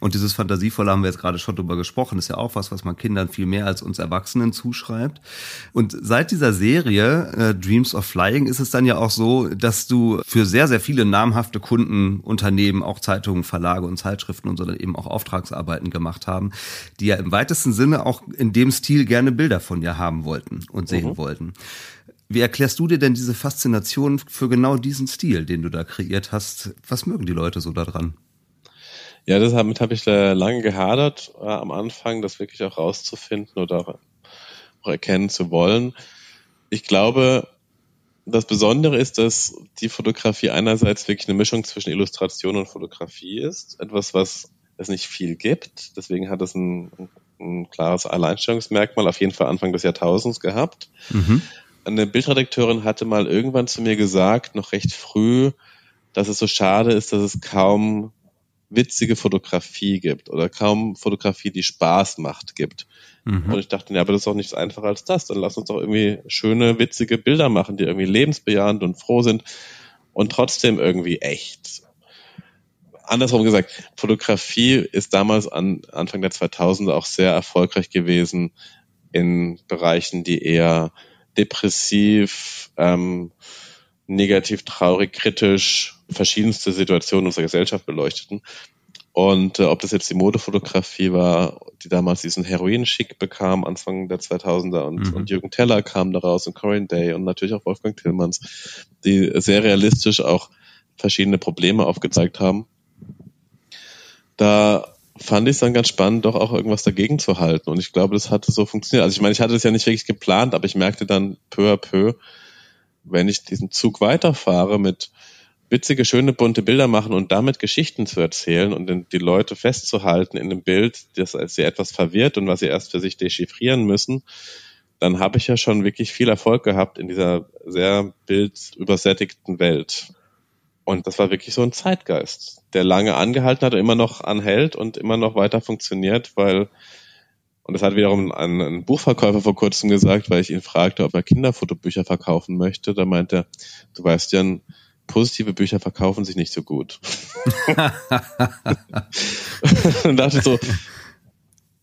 Und dieses Fantasievolle haben wir jetzt gerade schon drüber gesprochen, ist ja auch was, was man Kindern viel mehr als uns Erwachsenen zuschreibt. Und seit dieser Serie äh, Dreams of Flying ist es dann ja auch so, dass du für sehr, sehr viele namhafte Kunden, Unternehmen, auch Zeitungen, Verlage und Zeitschriften und so dann eben auch Auftragsarbeiten gemacht haben, die ja im weitesten Sinne auch in dem Stil gerne Bilder von dir haben wollten und sehen mhm. wollten. Wie erklärst du dir denn diese Faszination für genau diesen Stil, den du da kreiert hast? Was mögen die Leute so daran? Ja, damit habe ich lange gehadert, äh, am Anfang das wirklich auch rauszufinden oder auch erkennen zu wollen. Ich glaube, das Besondere ist, dass die Fotografie einerseits wirklich eine Mischung zwischen Illustration und Fotografie ist. Etwas, was es nicht viel gibt. Deswegen hat es ein, ein klares Alleinstellungsmerkmal auf jeden Fall Anfang des Jahrtausends gehabt. Mhm. Eine Bildredakteurin hatte mal irgendwann zu mir gesagt, noch recht früh, dass es so schade ist, dass es kaum witzige Fotografie gibt oder kaum Fotografie, die Spaß macht, gibt. Mhm. Und ich dachte, ja, aber das ist doch nichts einfacher als das. Dann lass uns doch irgendwie schöne, witzige Bilder machen, die irgendwie lebensbejahend und froh sind und trotzdem irgendwie echt. Andersrum gesagt, Fotografie ist damals an Anfang der 2000er auch sehr erfolgreich gewesen in Bereichen, die eher depressiv, ähm, negativ, traurig, kritisch verschiedenste Situationen unserer Gesellschaft beleuchteten. Und äh, ob das jetzt die Modefotografie war, die damals diesen Heroin-Schick bekam, Anfang der 2000er, und, mhm. und Jürgen Teller kam daraus und Corinne Day und natürlich auch Wolfgang Tillmanns, die sehr realistisch auch verschiedene Probleme aufgezeigt haben. Da fand ich es dann ganz spannend, doch auch irgendwas dagegen zu halten. Und ich glaube, das hatte so funktioniert. Also ich meine, ich hatte es ja nicht wirklich geplant, aber ich merkte dann peu à peu, wenn ich diesen Zug weiterfahre mit witzige, schöne, bunte Bilder machen und damit Geschichten zu erzählen und die Leute festzuhalten in einem Bild, das sie etwas verwirrt und was sie erst für sich dechiffrieren müssen, dann habe ich ja schon wirklich viel Erfolg gehabt in dieser sehr bildübersättigten Welt. Und das war wirklich so ein Zeitgeist, der lange angehalten hat und immer noch anhält und immer noch weiter funktioniert, weil, und das hat wiederum ein, ein Buchverkäufer vor kurzem gesagt, weil ich ihn fragte, ob er Kinderfotobücher verkaufen möchte. Da meinte er, du weißt ja, positive Bücher verkaufen sich nicht so gut. und dachte so,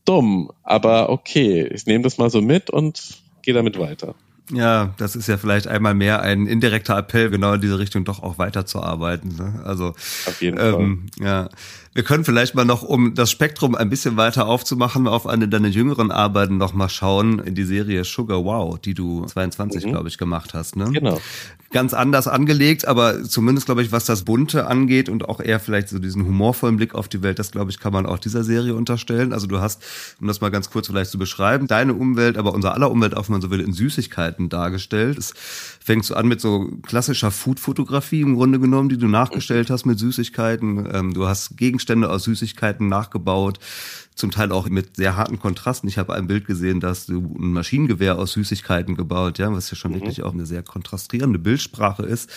dumm, aber okay, ich nehme das mal so mit und gehe damit weiter. Ja, das ist ja vielleicht einmal mehr ein indirekter Appell, genau in diese Richtung doch auch weiterzuarbeiten. Ne? Also auf jeden ähm, Fall. Ja. Wir können vielleicht mal noch, um das Spektrum ein bisschen weiter aufzumachen, auf eine deiner jüngeren Arbeiten noch mal schauen, in die Serie Sugar Wow, die du 22, mhm. glaube ich, gemacht hast. Ne? Genau. Ganz anders angelegt, aber zumindest, glaube ich, was das Bunte angeht und auch eher vielleicht so diesen humorvollen Blick auf die Welt, das, glaube ich, kann man auch dieser Serie unterstellen. Also du hast, um das mal ganz kurz vielleicht zu beschreiben, deine Umwelt, aber unser aller Umwelt, auch wenn man so will, in Süßigkeiten dargestellt. Es fängt so an mit so klassischer Food-Fotografie im Grunde genommen, die du nachgestellt hast mit Süßigkeiten. Ähm, du hast Gegenstände aus Süßigkeiten nachgebaut, zum Teil auch mit sehr harten Kontrasten. Ich habe ein Bild gesehen, dass du ein Maschinengewehr aus Süßigkeiten gebaut, ja, was ja schon mhm. wirklich auch eine sehr kontrastierende Bildsprache ist.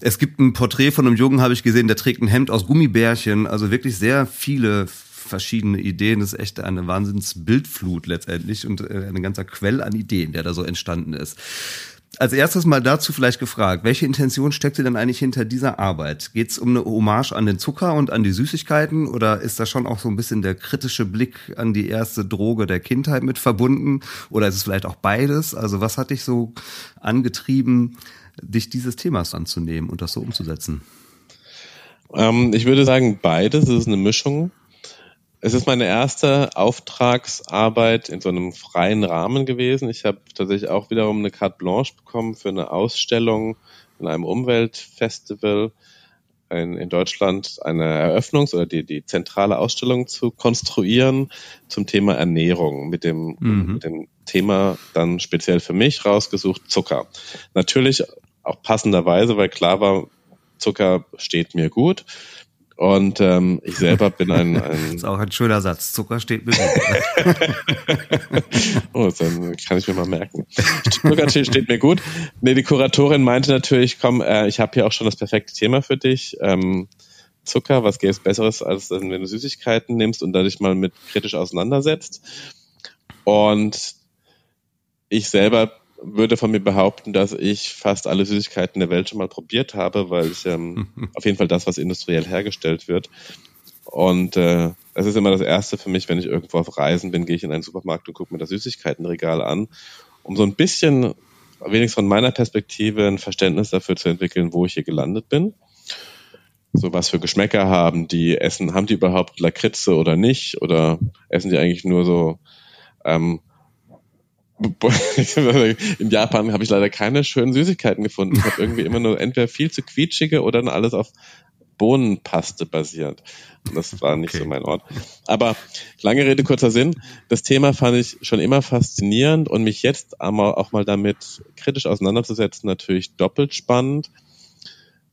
Es gibt ein Porträt von einem Jungen, habe ich gesehen, der trägt ein Hemd aus Gummibärchen, also wirklich sehr viele verschiedene Ideen. Das ist echt eine Wahnsinnsbildflut letztendlich und äh, ein ganzer Quell an Ideen, der da so entstanden ist. Als erstes mal dazu vielleicht gefragt, welche Intention steckte denn eigentlich hinter dieser Arbeit? Geht es um eine Hommage an den Zucker und an die Süßigkeiten oder ist da schon auch so ein bisschen der kritische Blick an die erste Droge der Kindheit mit verbunden? Oder ist es vielleicht auch beides? Also was hat dich so angetrieben, dich dieses Themas anzunehmen und das so umzusetzen? Ähm, ich würde sagen, beides. Es ist eine Mischung. Es ist meine erste Auftragsarbeit in so einem freien Rahmen gewesen. Ich habe tatsächlich auch wiederum eine Carte Blanche bekommen für eine Ausstellung in einem Umweltfestival in, in Deutschland eine Eröffnungs- oder die, die zentrale Ausstellung zu konstruieren zum Thema Ernährung mit dem, mhm. mit dem Thema dann speziell für mich rausgesucht Zucker. Natürlich auch passenderweise, weil klar war, Zucker steht mir gut. Und ähm, ich selber bin ein, ein Das ist auch ein schöner Satz. Zucker steht mir gut. oh, dann kann ich mir mal merken. Zucker steht mir gut. Nee, die Kuratorin meinte natürlich, komm, äh, ich habe hier auch schon das perfekte Thema für dich. Ähm, Zucker, was gäbe es Besseres, als wenn du Süßigkeiten nimmst und dadurch mal mit kritisch auseinandersetzt. Und ich selber würde von mir behaupten, dass ich fast alle Süßigkeiten der Welt schon mal probiert habe, weil ich ähm, auf jeden Fall das, was industriell hergestellt wird. Und äh, es ist immer das Erste für mich, wenn ich irgendwo auf Reisen bin, gehe ich in einen Supermarkt und gucke mir das Süßigkeitenregal an, um so ein bisschen, wenigstens von meiner Perspektive, ein Verständnis dafür zu entwickeln, wo ich hier gelandet bin. So was für Geschmäcker haben die, essen, haben die überhaupt Lakritze oder nicht? Oder essen die eigentlich nur so ähm, in Japan habe ich leider keine schönen Süßigkeiten gefunden. Ich habe irgendwie immer nur entweder viel zu quietschige oder dann alles auf Bohnenpaste basiert. Und das war nicht okay. so mein Ort. Aber lange Rede, kurzer Sinn. Das Thema fand ich schon immer faszinierend und mich jetzt auch mal damit kritisch auseinanderzusetzen, natürlich doppelt spannend.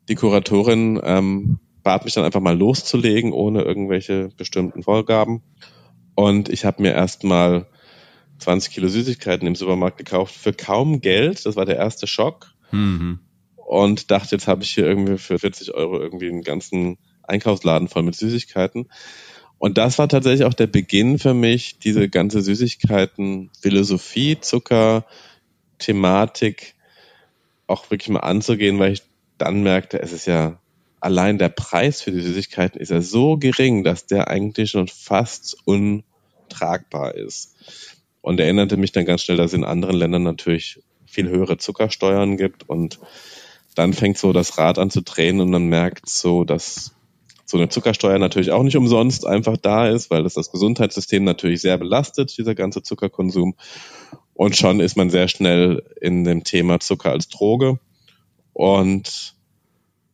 Die Kuratorin ähm, bat mich dann einfach mal loszulegen, ohne irgendwelche bestimmten Vorgaben. Und ich habe mir erstmal 20 Kilo Süßigkeiten im Supermarkt gekauft für kaum Geld. Das war der erste Schock. Mhm. Und dachte, jetzt habe ich hier irgendwie für 40 Euro irgendwie einen ganzen Einkaufsladen voll mit Süßigkeiten. Und das war tatsächlich auch der Beginn für mich, diese ganze Süßigkeiten, Philosophie, Zucker, Thematik auch wirklich mal anzugehen, weil ich dann merkte, es ist ja allein der Preis für die Süßigkeiten ist ja so gering, dass der eigentlich schon fast untragbar ist. Und erinnerte mich dann ganz schnell, dass es in anderen Ländern natürlich viel höhere Zuckersteuern gibt und dann fängt so das Rad an zu drehen und man merkt so, dass so eine Zuckersteuer natürlich auch nicht umsonst einfach da ist, weil das das Gesundheitssystem natürlich sehr belastet, dieser ganze Zuckerkonsum. Und schon ist man sehr schnell in dem Thema Zucker als Droge. Und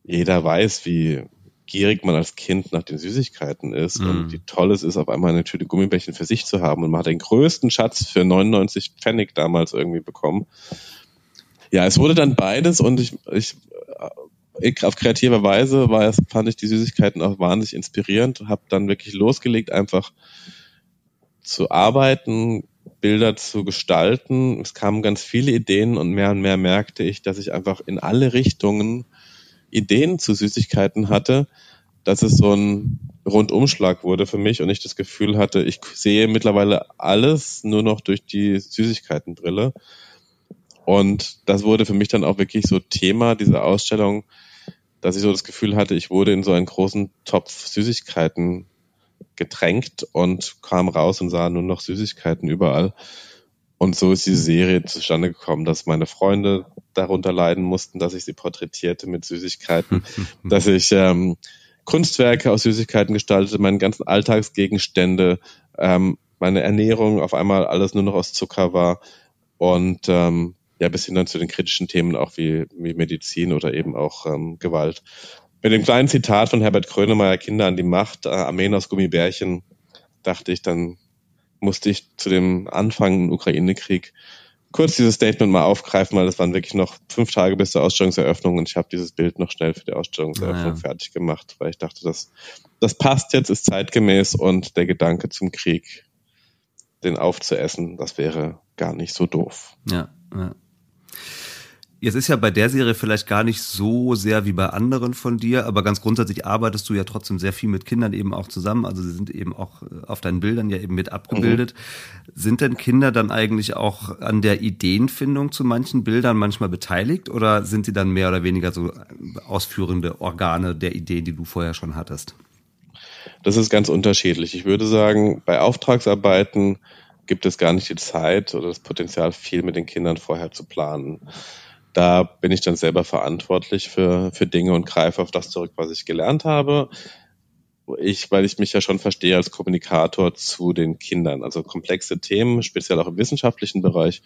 jeder weiß, wie gierig man als Kind nach den Süßigkeiten ist mm. und wie toll es ist, auf einmal eine Tüte Gummibärchen für sich zu haben. Und man hat den größten Schatz für 99 Pfennig damals irgendwie bekommen. Ja, es wurde dann beides und ich, ich auf kreative Weise war es, fand ich die Süßigkeiten auch wahnsinnig inspirierend, habe dann wirklich losgelegt, einfach zu arbeiten, Bilder zu gestalten. Es kamen ganz viele Ideen und mehr und mehr merkte ich, dass ich einfach in alle Richtungen Ideen zu Süßigkeiten hatte, dass es so ein Rundumschlag wurde für mich und ich das Gefühl hatte, ich sehe mittlerweile alles nur noch durch die Süßigkeitenbrille. Und das wurde für mich dann auch wirklich so Thema dieser Ausstellung, dass ich so das Gefühl hatte, ich wurde in so einen großen Topf Süßigkeiten gedrängt und kam raus und sah nur noch Süßigkeiten überall. Und so ist diese Serie zustande gekommen, dass meine Freunde darunter leiden mussten, dass ich sie porträtierte mit Süßigkeiten, dass ich ähm, Kunstwerke aus Süßigkeiten gestaltete, meine ganzen Alltagsgegenstände, ähm, meine Ernährung auf einmal alles nur noch aus Zucker war und ähm, ja, bis hin dann zu den kritischen Themen auch wie, wie Medizin oder eben auch ähm, Gewalt. Mit dem kleinen Zitat von Herbert Grönemeyer, Kinder an die Macht, äh, Armeen aus Gummibärchen, dachte ich, dann musste ich zu dem Anfang im Ukraine-Krieg kurz dieses Statement mal aufgreifen, weil das waren wirklich noch fünf Tage bis zur Ausstellungseröffnung und ich habe dieses Bild noch schnell für die Ausstellungseröffnung naja. fertig gemacht, weil ich dachte, das, das passt jetzt, ist zeitgemäß und der Gedanke zum Krieg, den aufzuessen, das wäre gar nicht so doof. Ja, ja. Jetzt ist ja bei der Serie vielleicht gar nicht so sehr wie bei anderen von dir, aber ganz grundsätzlich arbeitest du ja trotzdem sehr viel mit Kindern eben auch zusammen. Also sie sind eben auch äh, auf deinen Bildern ja eben mit abgebildet. Mhm. Sind denn Kinder dann eigentlich auch an der Ideenfindung zu manchen Bildern manchmal beteiligt oder sind sie dann mehr oder weniger so ausführende Organe der Ideen, die du vorher schon hattest? Das ist ganz unterschiedlich. Ich würde sagen, bei Auftragsarbeiten gibt es gar nicht die Zeit oder das Potenzial, viel mit den Kindern vorher zu planen da bin ich dann selber verantwortlich für, für Dinge und greife auf das zurück, was ich gelernt habe. Ich, weil ich mich ja schon verstehe als Kommunikator zu den Kindern, also komplexe Themen, speziell auch im wissenschaftlichen Bereich,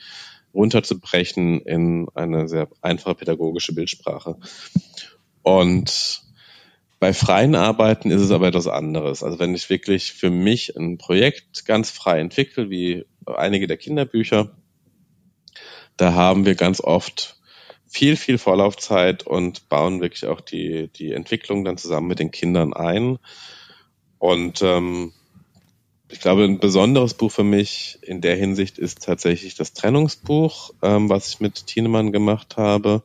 runterzubrechen in eine sehr einfache pädagogische Bildsprache. Und bei freien Arbeiten ist es aber etwas anderes. Also wenn ich wirklich für mich ein Projekt ganz frei entwickle, wie einige der Kinderbücher, da haben wir ganz oft viel, viel Vorlaufzeit und bauen wirklich auch die, die Entwicklung dann zusammen mit den Kindern ein. Und ähm, ich glaube, ein besonderes Buch für mich in der Hinsicht ist tatsächlich das Trennungsbuch, ähm, was ich mit Tienemann gemacht habe.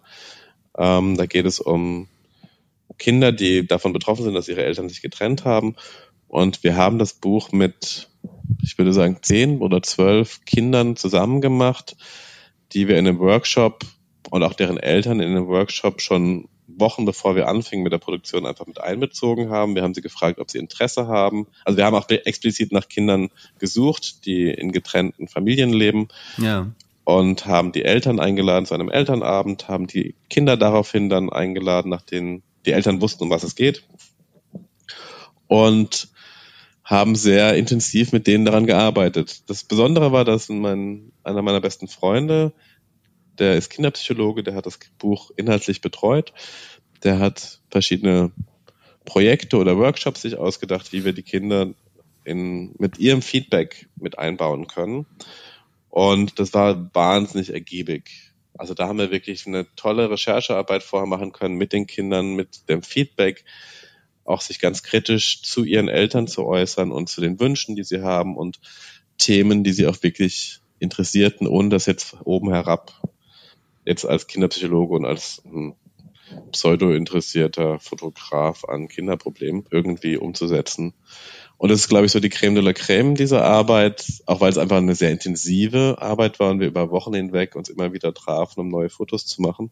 Ähm, da geht es um Kinder, die davon betroffen sind, dass ihre Eltern sich getrennt haben. Und wir haben das Buch mit, ich würde sagen, zehn oder zwölf Kindern zusammen gemacht, die wir in einem Workshop und auch deren Eltern in einem Workshop schon Wochen bevor wir anfingen mit der Produktion einfach mit einbezogen haben. Wir haben sie gefragt, ob sie Interesse haben. Also wir haben auch explizit nach Kindern gesucht, die in getrennten Familien leben. Ja. Und haben die Eltern eingeladen zu einem Elternabend, haben die Kinder daraufhin dann eingeladen, nachdem die Eltern wussten, um was es geht. Und haben sehr intensiv mit denen daran gearbeitet. Das Besondere war, dass mein, einer meiner besten Freunde der ist Kinderpsychologe, der hat das Buch inhaltlich betreut. Der hat verschiedene Projekte oder Workshops sich ausgedacht, wie wir die Kinder in, mit ihrem Feedback mit einbauen können. Und das war wahnsinnig ergiebig. Also da haben wir wirklich eine tolle Recherchearbeit vorher machen können mit den Kindern, mit dem Feedback, auch sich ganz kritisch zu ihren Eltern zu äußern und zu den Wünschen, die sie haben und Themen, die sie auch wirklich interessierten, ohne das jetzt oben herab jetzt als Kinderpsychologe und als hm, pseudo-interessierter Fotograf an Kinderproblemen irgendwie umzusetzen. Und das ist, glaube ich, so die Creme de la Creme dieser Arbeit, auch weil es einfach eine sehr intensive Arbeit war und wir über Wochen hinweg uns immer wieder trafen, um neue Fotos zu machen.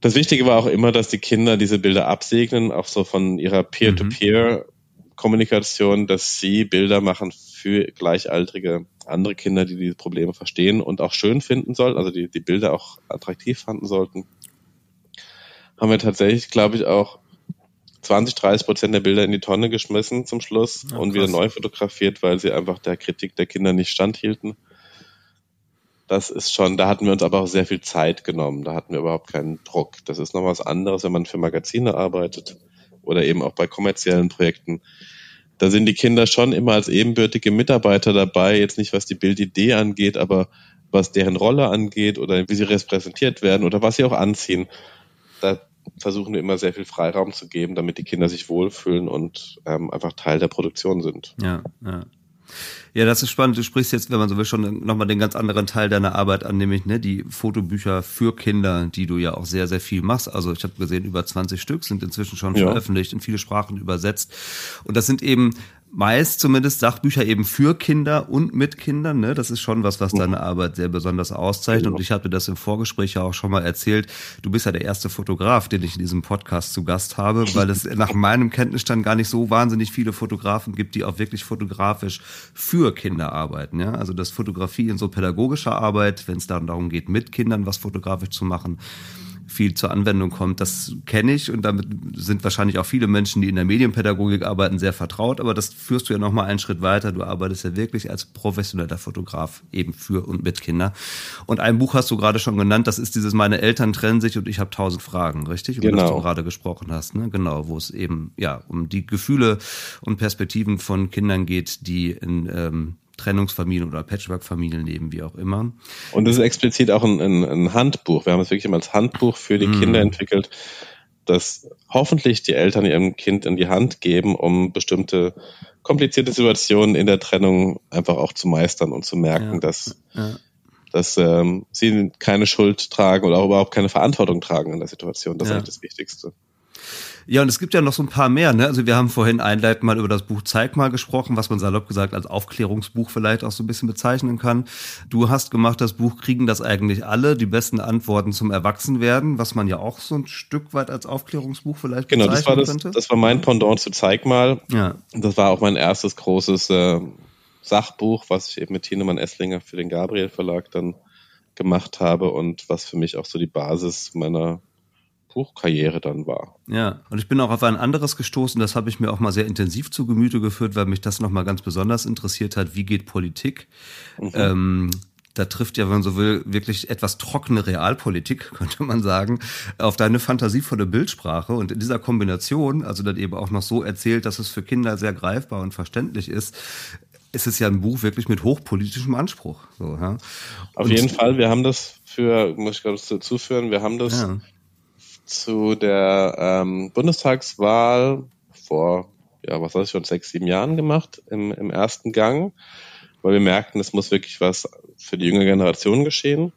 Das Wichtige war auch immer, dass die Kinder diese Bilder absegnen, auch so von ihrer Peer-to-Peer-Kommunikation, dass sie Bilder machen für gleichaltrige andere Kinder, die diese Probleme verstehen und auch schön finden sollen, also die, die Bilder auch attraktiv fanden sollten, haben wir tatsächlich, glaube ich, auch 20, 30 Prozent der Bilder in die Tonne geschmissen zum Schluss ja, und wieder neu fotografiert, weil sie einfach der Kritik der Kinder nicht standhielten. Das ist schon, da hatten wir uns aber auch sehr viel Zeit genommen. Da hatten wir überhaupt keinen Druck. Das ist noch was anderes, wenn man für Magazine arbeitet oder eben auch bei kommerziellen Projekten da sind die Kinder schon immer als ebenbürtige Mitarbeiter dabei, jetzt nicht was die Bildidee angeht, aber was deren Rolle angeht oder wie sie repräsentiert werden oder was sie auch anziehen. Da versuchen wir immer sehr viel Freiraum zu geben, damit die Kinder sich wohlfühlen und ähm, einfach Teil der Produktion sind. Ja, ja. Ja, das ist spannend. Du sprichst jetzt, wenn man so will, schon nochmal den ganz anderen Teil deiner Arbeit an, nämlich ne, die Fotobücher für Kinder, die du ja auch sehr, sehr viel machst. Also ich habe gesehen, über 20 Stück sind inzwischen schon ja. veröffentlicht, in viele Sprachen übersetzt. Und das sind eben meist zumindest Sachbücher eben für Kinder und mit Kindern. Ne? Das ist schon was, was deine Arbeit sehr besonders auszeichnet. Genau. Und ich hatte das im Vorgespräch ja auch schon mal erzählt. Du bist ja der erste Fotograf, den ich in diesem Podcast zu Gast habe, weil es nach meinem Kenntnisstand gar nicht so wahnsinnig viele Fotografen gibt, die auch wirklich fotografisch für Kinder arbeiten. Ja? Also das Fotografie in so pädagogischer Arbeit, wenn es dann darum geht, mit Kindern was fotografisch zu machen, viel zur Anwendung kommt. Das kenne ich und damit sind wahrscheinlich auch viele Menschen, die in der Medienpädagogik arbeiten, sehr vertraut. Aber das führst du ja noch mal einen Schritt weiter. Du arbeitest ja wirklich als professioneller Fotograf eben für und mit Kindern. Und ein Buch hast du gerade schon genannt. Das ist dieses Meine Eltern trennen sich und ich habe tausend Fragen, richtig? Über genau. das du gerade gesprochen hast. Ne? Genau, wo es eben ja um die Gefühle und Perspektiven von Kindern geht, die in ähm, Trennungsfamilien oder Patchwork-Familien leben, wie auch immer. Und das ist explizit auch ein, ein, ein Handbuch. Wir haben es wirklich immer als Handbuch für die mm. Kinder entwickelt, das hoffentlich die Eltern ihrem Kind in die Hand geben, um bestimmte komplizierte Situationen in der Trennung einfach auch zu meistern und zu merken, ja. dass, ja. dass ähm, sie keine Schuld tragen oder auch überhaupt keine Verantwortung tragen in der Situation. Das ja. ist eigentlich das Wichtigste. Ja, und es gibt ja noch so ein paar mehr. Ne? Also wir haben vorhin einleitend mal über das Buch Zeig mal gesprochen, was man salopp gesagt als Aufklärungsbuch vielleicht auch so ein bisschen bezeichnen kann. Du hast gemacht das Buch Kriegen das eigentlich alle, die besten Antworten zum Erwachsenwerden, was man ja auch so ein Stück weit als Aufklärungsbuch vielleicht genau, bezeichnen genau, das war das, könnte. das war mein Pendant zu Zeig mal. Ja. Das war auch mein erstes großes äh, Sachbuch, was ich eben mit Tinemann Esslinger für den Gabriel Verlag dann gemacht habe und was für mich auch so die Basis meiner Buchkarriere dann war. Ja, und ich bin auch auf ein anderes gestoßen, das habe ich mir auch mal sehr intensiv zu Gemüte geführt, weil mich das nochmal ganz besonders interessiert hat, wie geht Politik? Mhm. Ähm, da trifft ja, wenn man so will, wirklich etwas trockene Realpolitik, könnte man sagen, auf deine fantasievolle Bildsprache. Und in dieser Kombination, also dann eben auch noch so erzählt, dass es für Kinder sehr greifbar und verständlich ist, ist es ja ein Buch wirklich mit hochpolitischem Anspruch. So, ja. Auf jeden Fall, wir haben das für, muss ich gerade dazu führen, wir haben das ja zu der ähm, Bundestagswahl vor, ja, was weiß ich, schon sechs, sieben Jahren gemacht, im, im ersten Gang, weil wir merkten, es muss wirklich was für die jüngere Generation geschehen.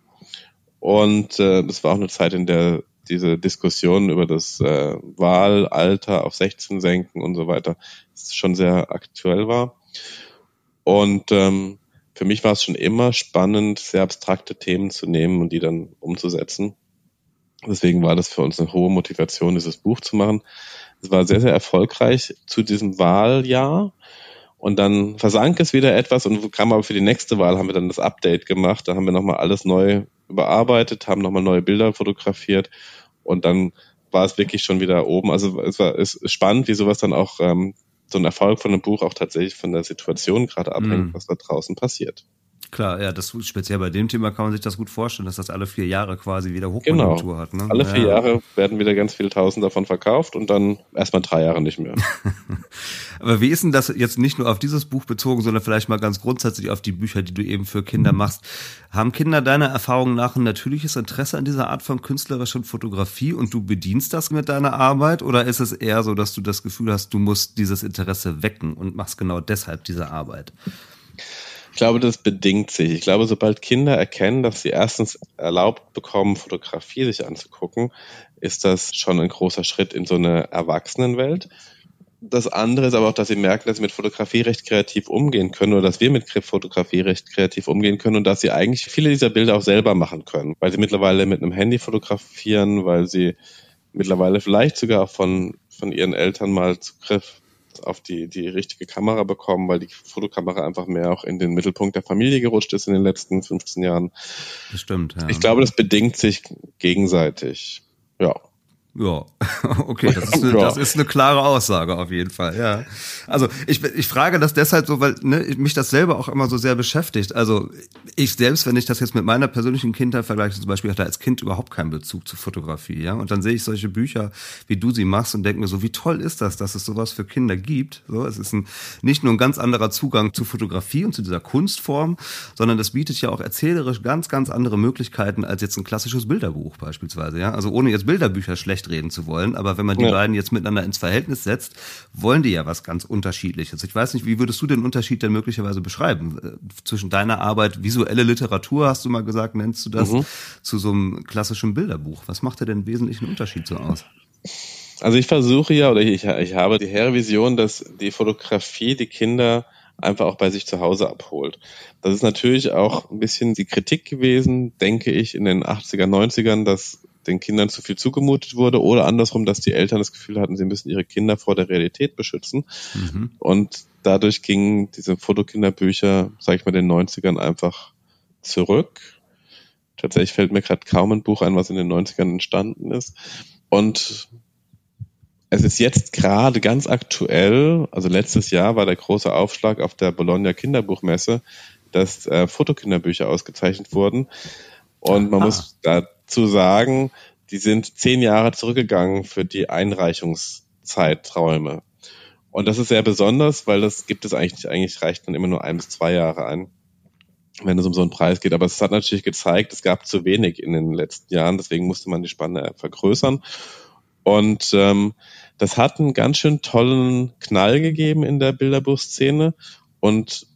Und äh, das war auch eine Zeit, in der diese Diskussion über das äh, Wahlalter auf 16 senken und so weiter schon sehr aktuell war. Und ähm, für mich war es schon immer spannend, sehr abstrakte Themen zu nehmen und die dann umzusetzen. Deswegen war das für uns eine hohe Motivation, dieses Buch zu machen. Es war sehr, sehr erfolgreich zu diesem Wahljahr. Und dann versank es wieder etwas und kam aber für die nächste Wahl, haben wir dann das Update gemacht. Da haben wir nochmal alles neu überarbeitet, haben nochmal neue Bilder fotografiert und dann war es wirklich schon wieder oben. Also es war es ist spannend, wie sowas dann auch ähm, so ein Erfolg von einem Buch auch tatsächlich von der Situation gerade abhängt, mm. was da draußen passiert. Klar, ja, das speziell bei dem Thema kann man sich das gut vorstellen, dass das alle vier Jahre quasi wieder Hochkonjunktur genau. hat. Ne? Alle vier ja. Jahre werden wieder ganz viele Tausend davon verkauft und dann erstmal drei Jahre nicht mehr. Aber wie ist denn das jetzt nicht nur auf dieses Buch bezogen, sondern vielleicht mal ganz grundsätzlich auf die Bücher, die du eben für Kinder mhm. machst? Haben Kinder deiner Erfahrung nach ein natürliches Interesse an dieser Art von künstlerischen Fotografie und du bedienst das mit deiner Arbeit? Oder ist es eher so, dass du das Gefühl hast, du musst dieses Interesse wecken und machst genau deshalb diese Arbeit? Ich glaube, das bedingt sich. Ich glaube, sobald Kinder erkennen, dass sie erstens erlaubt bekommen, Fotografie sich anzugucken, ist das schon ein großer Schritt in so eine Erwachsenenwelt. Das andere ist aber auch, dass sie merken, dass sie mit Fotografie recht kreativ umgehen können oder dass wir mit Fotografie recht kreativ umgehen können und dass sie eigentlich viele dieser Bilder auch selber machen können, weil sie mittlerweile mit einem Handy fotografieren, weil sie mittlerweile vielleicht sogar von, von ihren Eltern mal Zugriff auf die, die richtige Kamera bekommen, weil die Fotokamera einfach mehr auch in den Mittelpunkt der Familie gerutscht ist in den letzten 15 Jahren. Das stimmt, ja. Ich glaube, das bedingt sich gegenseitig. Ja. Ja, okay, das ist, eine, das ist eine klare Aussage auf jeden Fall, ja. Also ich, ich frage das deshalb so, weil ne, mich das selber auch immer so sehr beschäftigt. Also ich selbst, wenn ich das jetzt mit meiner persönlichen Kindheit vergleiche, zum Beispiel hatte als Kind überhaupt keinen Bezug zur Fotografie, ja. Und dann sehe ich solche Bücher, wie du sie machst und denke mir so, wie toll ist das, dass es sowas für Kinder gibt. So, es ist ein, nicht nur ein ganz anderer Zugang zu Fotografie und zu dieser Kunstform, sondern das bietet ja auch erzählerisch ganz, ganz andere Möglichkeiten als jetzt ein klassisches Bilderbuch beispielsweise, ja. Also ohne jetzt Bilderbücher schlecht reden zu wollen. Aber wenn man die ja. beiden jetzt miteinander ins Verhältnis setzt, wollen die ja was ganz Unterschiedliches. Ich weiß nicht, wie würdest du den Unterschied denn möglicherweise beschreiben? Äh, zwischen deiner Arbeit, visuelle Literatur, hast du mal gesagt, nennst du das, mhm. zu so einem klassischen Bilderbuch. Was macht da denn wesentlichen Unterschied so aus? Also ich versuche ja, oder ich, ich habe die hehre Vision, dass die Fotografie die Kinder einfach auch bei sich zu Hause abholt. Das ist natürlich auch ein bisschen die Kritik gewesen, denke ich, in den 80er, 90ern, dass den Kindern zu viel zugemutet wurde oder andersrum, dass die Eltern das Gefühl hatten, sie müssen ihre Kinder vor der Realität beschützen. Mhm. Und dadurch gingen diese Fotokinderbücher, sag ich mal, den 90ern einfach zurück. Tatsächlich fällt mir gerade kaum ein Buch ein, was in den 90ern entstanden ist. Und es ist jetzt gerade ganz aktuell, also letztes Jahr war der große Aufschlag auf der Bologna Kinderbuchmesse, dass äh, Fotokinderbücher ausgezeichnet wurden. Und man Aha. muss dazu sagen, die sind zehn Jahre zurückgegangen für die Einreichungszeiträume. Und das ist sehr besonders, weil das gibt es eigentlich nicht. Eigentlich reicht dann immer nur ein bis zwei Jahre ein, wenn es um so einen Preis geht. Aber es hat natürlich gezeigt, es gab zu wenig in den letzten Jahren, deswegen musste man die Spanne vergrößern. Und ähm, das hat einen ganz schön tollen Knall gegeben in der Bilderbuchszene. Und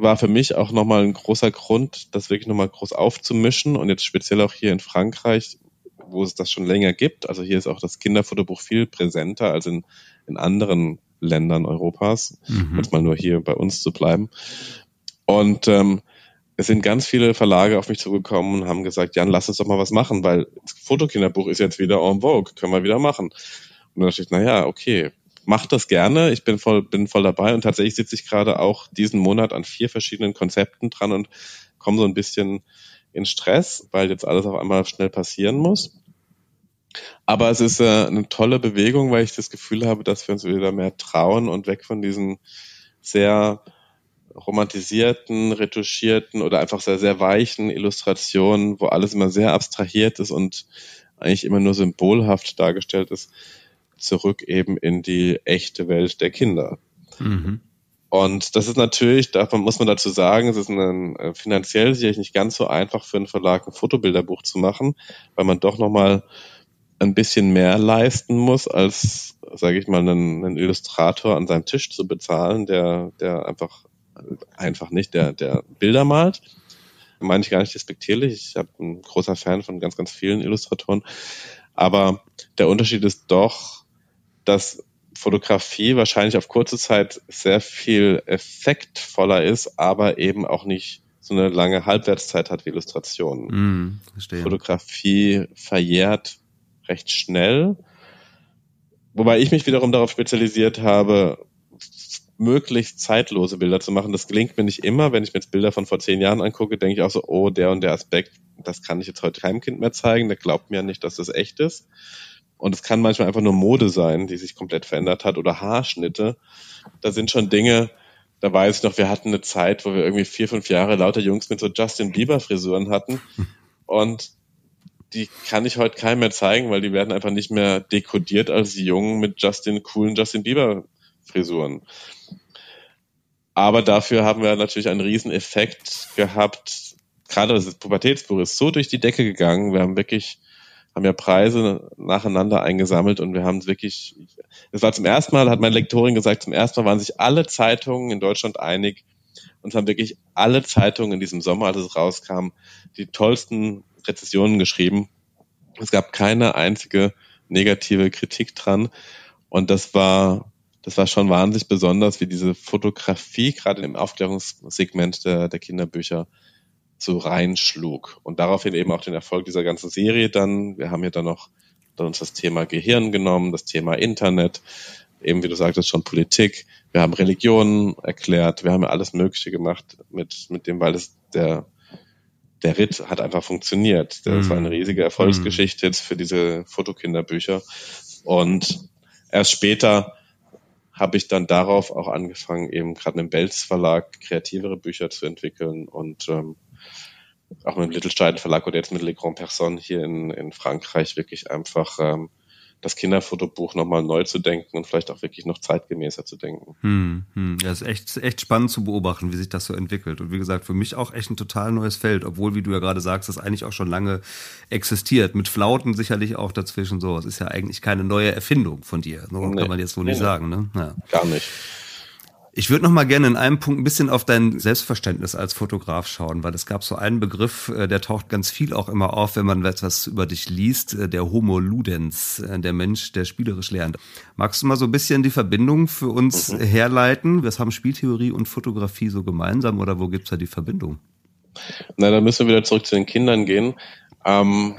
war für mich auch nochmal ein großer Grund, das wirklich nochmal groß aufzumischen und jetzt speziell auch hier in Frankreich, wo es das schon länger gibt. Also hier ist auch das Kinderfotobuch viel präsenter als in, in anderen Ländern Europas, mhm. jetzt mal nur hier bei uns zu bleiben. Und ähm, es sind ganz viele Verlage auf mich zugekommen und haben gesagt, Jan, lass uns doch mal was machen, weil das Fotokinderbuch ist jetzt wieder en vogue, können wir wieder machen. Und dann dachte ich, naja, okay, macht das gerne. Ich bin voll, bin voll dabei und tatsächlich sitze ich gerade auch diesen Monat an vier verschiedenen Konzepten dran und komme so ein bisschen in Stress, weil jetzt alles auf einmal schnell passieren muss. Aber es ist äh, eine tolle Bewegung, weil ich das Gefühl habe, dass wir uns wieder mehr trauen und weg von diesen sehr romantisierten, retuschierten oder einfach sehr, sehr weichen Illustrationen, wo alles immer sehr abstrahiert ist und eigentlich immer nur symbolhaft dargestellt ist, zurück eben in die echte Welt der Kinder. Mhm. Und das ist natürlich, davon muss man dazu sagen, es ist ein, äh, finanziell sicherlich nicht ganz so einfach für einen Verlag ein Fotobilderbuch zu machen, weil man doch nochmal ein bisschen mehr leisten muss, als, sage ich mal, einen, einen, Illustrator an seinem Tisch zu bezahlen, der, der einfach, einfach nicht, der, der Bilder malt. Meine ich gar nicht despektierlich. Ich habe ein großer Fan von ganz, ganz vielen Illustratoren. Aber der Unterschied ist doch, dass Fotografie wahrscheinlich auf kurze Zeit sehr viel effektvoller ist, aber eben auch nicht so eine lange Halbwertszeit hat wie Illustrationen. Mm, Fotografie verjährt recht schnell, wobei ich mich wiederum darauf spezialisiert habe, möglichst zeitlose Bilder zu machen. Das gelingt mir nicht immer. Wenn ich mir jetzt Bilder von vor zehn Jahren angucke, denke ich auch so, oh, der und der Aspekt, das kann ich jetzt heute keinem Kind mehr zeigen. Der glaubt mir ja nicht, dass das echt ist. Und es kann manchmal einfach nur Mode sein, die sich komplett verändert hat oder Haarschnitte. Da sind schon Dinge, da weiß ich noch, wir hatten eine Zeit, wo wir irgendwie vier, fünf Jahre lauter Jungs mit so Justin Bieber Frisuren hatten. Und die kann ich heute keinem mehr zeigen, weil die werden einfach nicht mehr dekodiert als Jungen mit Justin, coolen Justin Bieber Frisuren. Aber dafür haben wir natürlich einen riesen Effekt gehabt. Gerade das Pubertätsbuch ist so durch die Decke gegangen. Wir haben wirklich haben ja Preise nacheinander eingesammelt und wir haben wirklich, es war zum ersten Mal, hat meine Lektorin gesagt, zum ersten Mal waren sich alle Zeitungen in Deutschland einig und haben wirklich alle Zeitungen in diesem Sommer, als es rauskam, die tollsten Rezessionen geschrieben. Es gab keine einzige negative Kritik dran und das war das war schon wahnsinnig besonders, wie diese Fotografie gerade im Aufklärungssegment der, der Kinderbücher so reinschlug. Und daraufhin eben auch den Erfolg dieser ganzen Serie dann. Wir haben ja dann noch dann uns das Thema Gehirn genommen, das Thema Internet, eben wie du sagtest schon Politik. Wir haben Religionen erklärt, wir haben ja alles Mögliche gemacht mit, mit dem, weil es der, der Ritt hat einfach funktioniert. Das mhm. war eine riesige Erfolgsgeschichte jetzt für diese Fotokinderbücher. Und erst später habe ich dann darauf auch angefangen, eben gerade im Belz Verlag kreativere Bücher zu entwickeln und ähm, auch mit dem Little Stein Verlag oder jetzt mit Le Grand Person hier in, in Frankreich wirklich einfach ähm, das Kinderfotobuch nochmal neu zu denken und vielleicht auch wirklich noch zeitgemäßer zu denken. Hm, hm. Ja, ist echt, echt spannend zu beobachten, wie sich das so entwickelt. Und wie gesagt, für mich auch echt ein total neues Feld, obwohl, wie du ja gerade sagst, das eigentlich auch schon lange existiert. Mit Flauten sicherlich auch dazwischen so. Es ist ja eigentlich keine neue Erfindung von dir. So nee, kann man jetzt wohl nee, nicht nee. sagen, ne? Ja. Gar nicht. Ich würde noch mal gerne in einem Punkt ein bisschen auf dein Selbstverständnis als Fotograf schauen, weil es gab so einen Begriff, äh, der taucht ganz viel auch immer auf, wenn man etwas über dich liest, äh, der Homo Ludens, äh, der Mensch, der spielerisch lernt. Magst du mal so ein bisschen die Verbindung für uns mhm. herleiten? Was haben Spieltheorie und Fotografie so gemeinsam oder wo gibt's da die Verbindung? Na, dann müssen wir wieder zurück zu den Kindern gehen. Ähm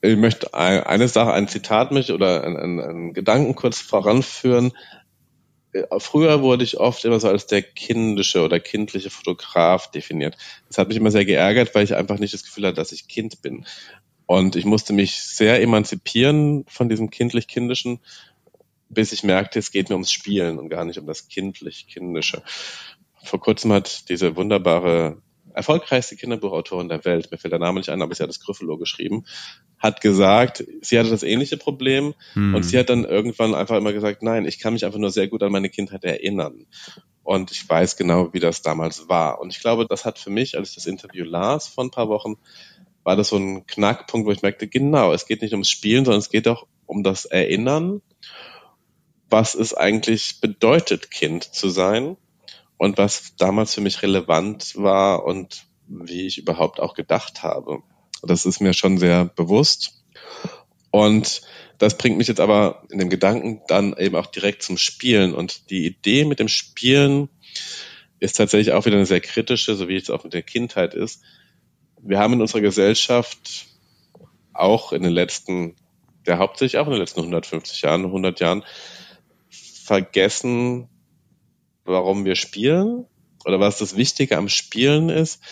ich möchte eine Sache, ein Zitat mich oder einen, einen Gedanken kurz voranführen. Äh, früher wurde ich oft immer so als der kindische oder kindliche Fotograf definiert. Das hat mich immer sehr geärgert, weil ich einfach nicht das Gefühl hatte, dass ich Kind bin. Und ich musste mich sehr emanzipieren von diesem kindlich-kindischen, bis ich merkte, es geht mir ums Spielen und gar nicht um das kindlich-kindische. Vor kurzem hat diese wunderbare erfolgreichste Kinderbuchautorin der Welt, mir fällt der Name nicht ein, aber sie hat das Gryffalo geschrieben, hat gesagt, sie hatte das ähnliche Problem hm. und sie hat dann irgendwann einfach immer gesagt, nein, ich kann mich einfach nur sehr gut an meine Kindheit erinnern. Und ich weiß genau, wie das damals war. Und ich glaube, das hat für mich, als ich das Interview las vor ein paar Wochen, war das so ein Knackpunkt, wo ich merkte, genau, es geht nicht ums Spielen, sondern es geht auch um das Erinnern, was es eigentlich bedeutet, Kind zu sein und was damals für mich relevant war und wie ich überhaupt auch gedacht habe. Das ist mir schon sehr bewusst. Und das bringt mich jetzt aber in dem Gedanken dann eben auch direkt zum Spielen. Und die Idee mit dem Spielen ist tatsächlich auch wieder eine sehr kritische, so wie es auch mit der Kindheit ist. Wir haben in unserer Gesellschaft auch in den letzten, der hauptsächlich auch in den letzten 150 Jahren, 100 Jahren vergessen, warum wir spielen oder was das Wichtige am Spielen ist.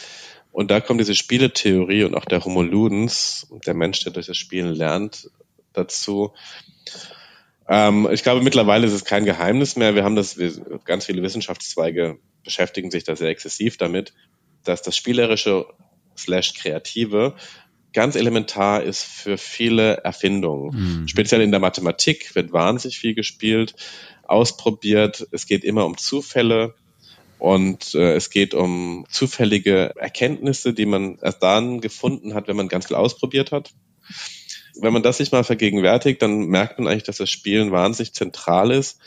Und da kommt diese Spieletheorie und auch der Homo Ludens, der Mensch, der durch das Spielen lernt, dazu. Ähm, ich glaube, mittlerweile ist es kein Geheimnis mehr. Wir haben das, wir, ganz viele Wissenschaftszweige beschäftigen sich da sehr exzessiv damit, dass das Spielerische slash Kreative ganz elementar ist für viele Erfindungen. Mhm. Speziell in der Mathematik wird wahnsinnig viel gespielt ausprobiert. Es geht immer um Zufälle und äh, es geht um zufällige Erkenntnisse, die man erst dann gefunden hat, wenn man ganz viel ausprobiert hat. Wenn man das sich mal vergegenwärtigt, dann merkt man eigentlich, dass das Spielen wahnsinnig zentral ist.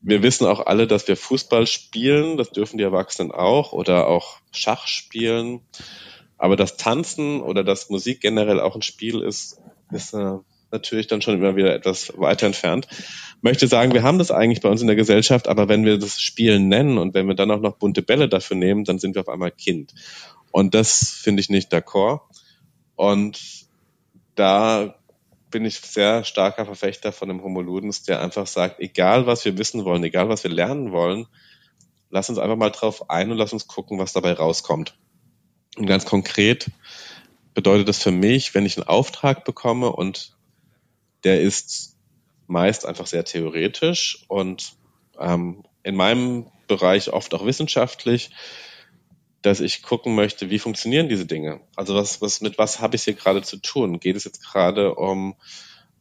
Wir wissen auch alle, dass wir Fußball spielen, das dürfen die Erwachsenen auch, oder auch Schach spielen. Aber das Tanzen oder das Musik generell auch ein Spiel ist, ist äh, natürlich dann schon immer wieder etwas weiter entfernt. Möchte sagen, wir haben das eigentlich bei uns in der Gesellschaft, aber wenn wir das Spielen nennen und wenn wir dann auch noch bunte Bälle dafür nehmen, dann sind wir auf einmal Kind. Und das finde ich nicht d'accord. Und da bin ich sehr starker Verfechter von dem Homo Ludens, der einfach sagt, egal was wir wissen wollen, egal was wir lernen wollen, lass uns einfach mal drauf ein und lass uns gucken, was dabei rauskommt. Und ganz konkret bedeutet das für mich, wenn ich einen Auftrag bekomme und der ist meist einfach sehr theoretisch und ähm, in meinem Bereich oft auch wissenschaftlich, dass ich gucken möchte, wie funktionieren diese Dinge? Also was, was mit was habe ich hier gerade zu tun? Geht es jetzt gerade um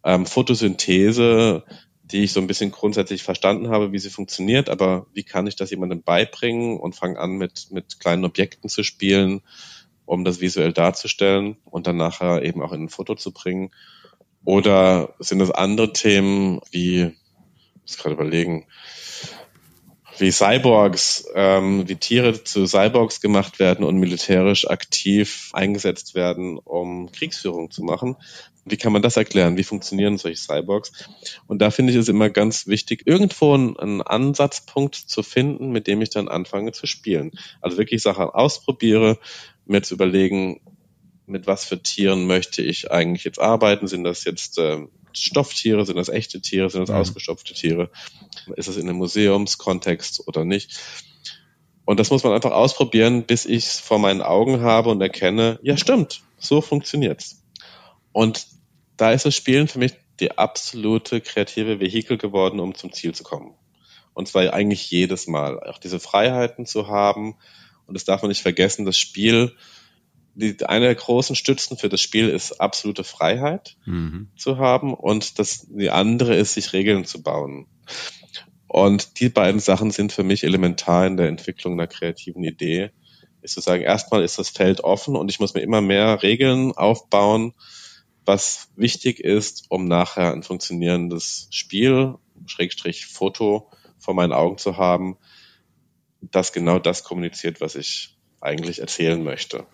ähm, Photosynthese, die ich so ein bisschen grundsätzlich verstanden habe, wie sie funktioniert, aber wie kann ich das jemandem beibringen und fange an mit, mit kleinen Objekten zu spielen, um das visuell darzustellen und dann nachher eben auch in ein Foto zu bringen? Oder sind es andere Themen wie, ich muss gerade überlegen, wie Cyborgs, ähm, wie Tiere zu Cyborgs gemacht werden und militärisch aktiv eingesetzt werden, um Kriegsführung zu machen. Wie kann man das erklären? Wie funktionieren solche Cyborgs? Und da finde ich es immer ganz wichtig, irgendwo einen Ansatzpunkt zu finden, mit dem ich dann anfange zu spielen. Also wirklich Sachen ausprobiere, mir zu überlegen, mit was für Tieren möchte ich eigentlich jetzt arbeiten? Sind das jetzt äh, Stofftiere? Sind das echte Tiere? Sind das mhm. ausgestopfte Tiere? Ist es in einem Museumskontext oder nicht? Und das muss man einfach ausprobieren, bis ich es vor meinen Augen habe und erkenne, ja stimmt, so funktioniert's. Und da ist das Spielen für mich die absolute kreative Vehikel geworden, um zum Ziel zu kommen. Und zwar eigentlich jedes Mal. Auch diese Freiheiten zu haben. Und das darf man nicht vergessen, das Spiel die, eine der großen Stützen für das Spiel ist absolute Freiheit mhm. zu haben und das, die andere ist, sich Regeln zu bauen. Und die beiden Sachen sind für mich elementar in der Entwicklung einer kreativen Idee. Ist zu sagen, erstmal ist das Feld offen und ich muss mir immer mehr Regeln aufbauen, was wichtig ist, um nachher ein funktionierendes Spiel, Schrägstrich Foto vor meinen Augen zu haben, das genau das kommuniziert, was ich eigentlich erzählen möchte.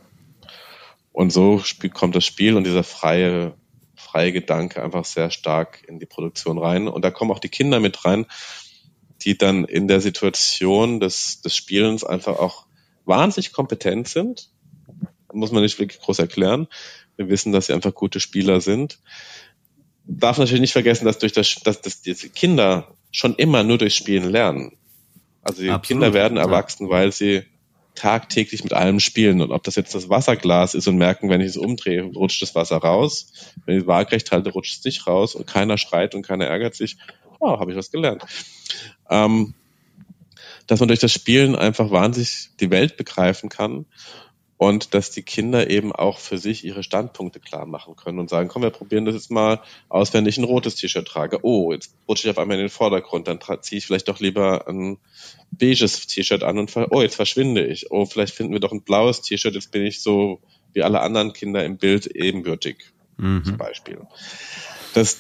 Und so kommt das Spiel und dieser freie, freie Gedanke einfach sehr stark in die Produktion rein. Und da kommen auch die Kinder mit rein, die dann in der Situation des, des Spielens einfach auch wahnsinnig kompetent sind. Muss man nicht wirklich groß erklären. Wir wissen, dass sie einfach gute Spieler sind. Darf natürlich nicht vergessen, dass durch das, dass, dass diese Kinder schon immer nur durch Spielen lernen. Also die Absolut, Kinder werden erwachsen, weil sie tagtäglich mit allem spielen. Und ob das jetzt das Wasserglas ist und merken, wenn ich es umdrehe, rutscht das Wasser raus. Wenn ich es waagrecht halte, rutscht es nicht raus und keiner schreit und keiner ärgert sich. Oh, habe ich was gelernt. Ähm, dass man durch das Spielen einfach wahnsinnig die Welt begreifen kann und dass die Kinder eben auch für sich ihre Standpunkte klar machen können und sagen, komm, wir probieren das jetzt mal aus, wenn ich ein rotes T-Shirt trage. Oh, jetzt rutsche ich auf einmal in den Vordergrund, dann ziehe ich vielleicht doch lieber ein beiges T-Shirt an und oh, jetzt verschwinde ich. Oh, vielleicht finden wir doch ein blaues T-Shirt, jetzt bin ich so wie alle anderen Kinder im Bild ebenbürtig, mhm. zum Beispiel. Das,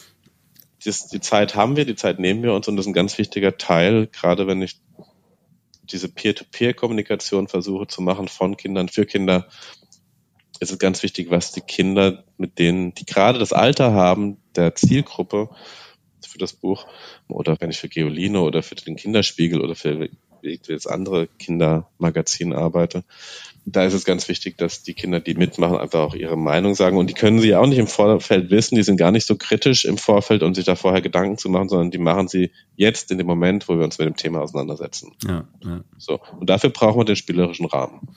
das, die Zeit haben wir, die Zeit nehmen wir uns und das ist ein ganz wichtiger Teil, gerade wenn ich diese Peer-to-Peer-Kommunikation versuche zu machen von Kindern für Kinder, ist es ganz wichtig, was die Kinder, mit denen, die gerade das Alter haben, der Zielgruppe für das Buch, oder wenn ich für Geoline oder für den Kinderspiegel oder für jetzt andere Kindermagazin arbeite, da ist es ganz wichtig, dass die Kinder, die mitmachen, einfach auch ihre Meinung sagen. Und die können sie auch nicht im Vorfeld wissen. Die sind gar nicht so kritisch im Vorfeld und sich da vorher Gedanken zu machen, sondern die machen sie jetzt in dem Moment, wo wir uns mit dem Thema auseinandersetzen. Ja, ja. So. Und dafür brauchen wir den spielerischen Rahmen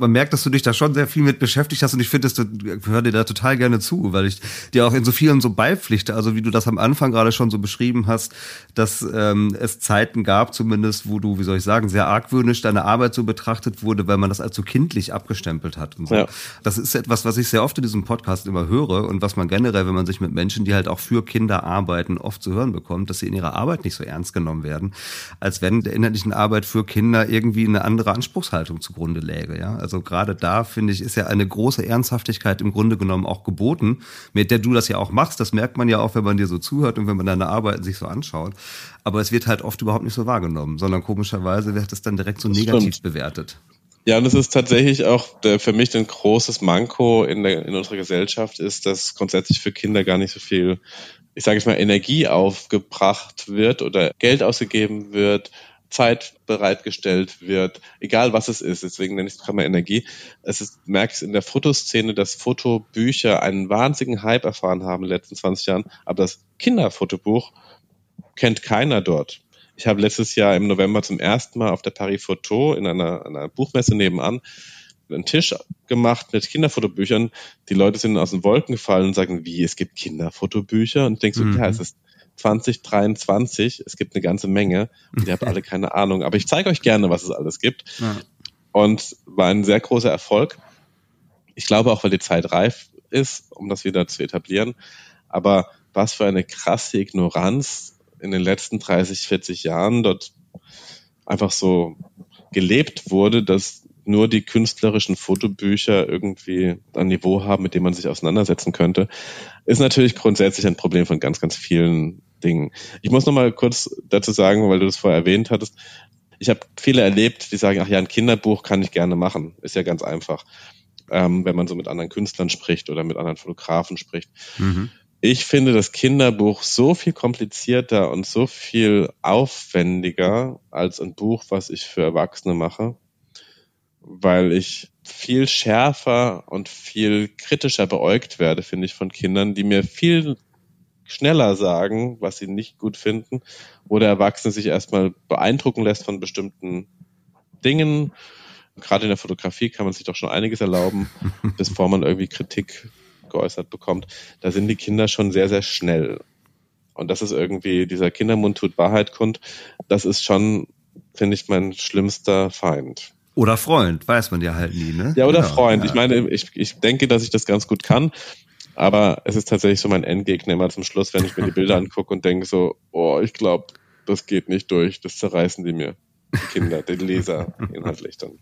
man merkt, dass du dich da schon sehr viel mit beschäftigt hast und ich finde, du höre dir da total gerne zu, weil ich dir auch in so vielen so beipflichte. Also wie du das am Anfang gerade schon so beschrieben hast, dass ähm, es Zeiten gab, zumindest, wo du, wie soll ich sagen, sehr argwöhnisch deine Arbeit so betrachtet wurde, weil man das als so kindlich abgestempelt hat und so. Ja. Das ist etwas, was ich sehr oft in diesem Podcast immer höre und was man generell, wenn man sich mit Menschen, die halt auch für Kinder arbeiten, oft zu hören bekommt, dass sie in ihrer Arbeit nicht so ernst genommen werden, als wenn der inhaltlichen Arbeit für Kinder irgendwie eine andere Anspruchshaltung zugrunde läge. Ja, also also gerade da, finde ich, ist ja eine große Ernsthaftigkeit im Grunde genommen auch geboten, mit der du das ja auch machst. Das merkt man ja auch, wenn man dir so zuhört und wenn man deine Arbeiten sich so anschaut. Aber es wird halt oft überhaupt nicht so wahrgenommen, sondern komischerweise wird es dann direkt so das negativ stimmt. bewertet. Ja, und es ist tatsächlich auch der, für mich ein großes Manko in, der, in unserer Gesellschaft ist, dass grundsätzlich für Kinder gar nicht so viel, ich sage jetzt mal, Energie aufgebracht wird oder Geld ausgegeben wird, Zeit bereitgestellt wird, egal was es ist. Deswegen nenne ich es mal Energie. Es ist, merke ich in der Fotoszene, dass Fotobücher einen wahnsinnigen Hype erfahren haben in den letzten 20 Jahren, aber das Kinderfotobuch kennt keiner dort. Ich habe letztes Jahr im November zum ersten Mal auf der Paris Photo in einer, einer Buchmesse nebenan einen Tisch gemacht mit Kinderfotobüchern. Die Leute sind aus den Wolken gefallen und sagen, wie, es gibt Kinderfotobücher? Und ich denke so, mhm. ja, es ist 2023, es gibt eine ganze Menge und ihr habt alle keine Ahnung. Aber ich zeige euch gerne, was es alles gibt. Ja. Und war ein sehr großer Erfolg. Ich glaube auch, weil die Zeit reif ist, um das wieder zu etablieren. Aber was für eine krasse Ignoranz in den letzten 30, 40 Jahren dort einfach so gelebt wurde, dass nur die künstlerischen Fotobücher irgendwie ein Niveau haben, mit dem man sich auseinandersetzen könnte, ist natürlich grundsätzlich ein Problem von ganz, ganz vielen Dingen. Ich muss noch mal kurz dazu sagen, weil du das vorher erwähnt hattest. Ich habe viele erlebt, die sagen, ach ja, ein Kinderbuch kann ich gerne machen. Ist ja ganz einfach, ähm, wenn man so mit anderen Künstlern spricht oder mit anderen Fotografen spricht. Mhm ich finde das Kinderbuch so viel komplizierter und so viel aufwendiger als ein Buch, was ich für Erwachsene mache, weil ich viel schärfer und viel kritischer beäugt werde, finde ich, von Kindern, die mir viel schneller sagen, was sie nicht gut finden, wo der Erwachsene sich erstmal beeindrucken lässt von bestimmten Dingen. Gerade in der Fotografie kann man sich doch schon einiges erlauben, bevor man irgendwie Kritik geäußert bekommt, da sind die Kinder schon sehr, sehr schnell. Und das ist irgendwie, dieser Kindermund tut Wahrheit kund, das ist schon, finde ich, mein schlimmster Feind. Oder Freund, weiß man ja halt nie, ne? Ja, oder genau, Freund. Ja. Ich meine, ich, ich denke, dass ich das ganz gut kann, aber es ist tatsächlich so mein Endgegner immer zum Schluss, wenn ich mir die Bilder angucke und denke so, oh, ich glaube, das geht nicht durch, das zerreißen die mir. Die Kinder, die Leser inhaltlich dann.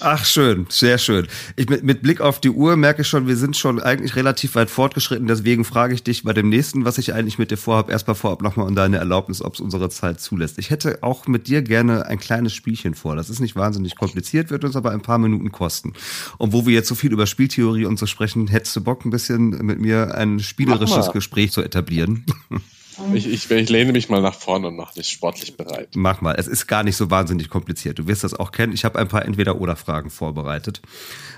Ach, schön, sehr schön. Ich, mit, mit Blick auf die Uhr merke ich schon, wir sind schon eigentlich relativ weit fortgeschritten. Deswegen frage ich dich bei dem nächsten, was ich eigentlich mit dir vorhabe, erstmal vorab nochmal um deine Erlaubnis, ob es unsere Zeit zulässt. Ich hätte auch mit dir gerne ein kleines Spielchen vor. Das ist nicht wahnsinnig kompliziert, wird uns aber ein paar Minuten kosten. Und wo wir jetzt so viel über Spieltheorie und so sprechen, hättest du Bock, ein bisschen mit mir ein spielerisches Gespräch zu etablieren? Ich, ich, ich lehne mich mal nach vorne und mache mich sportlich bereit. Mach mal. Es ist gar nicht so wahnsinnig kompliziert. Du wirst das auch kennen. Ich habe ein paar Entweder-Oder-Fragen vorbereitet.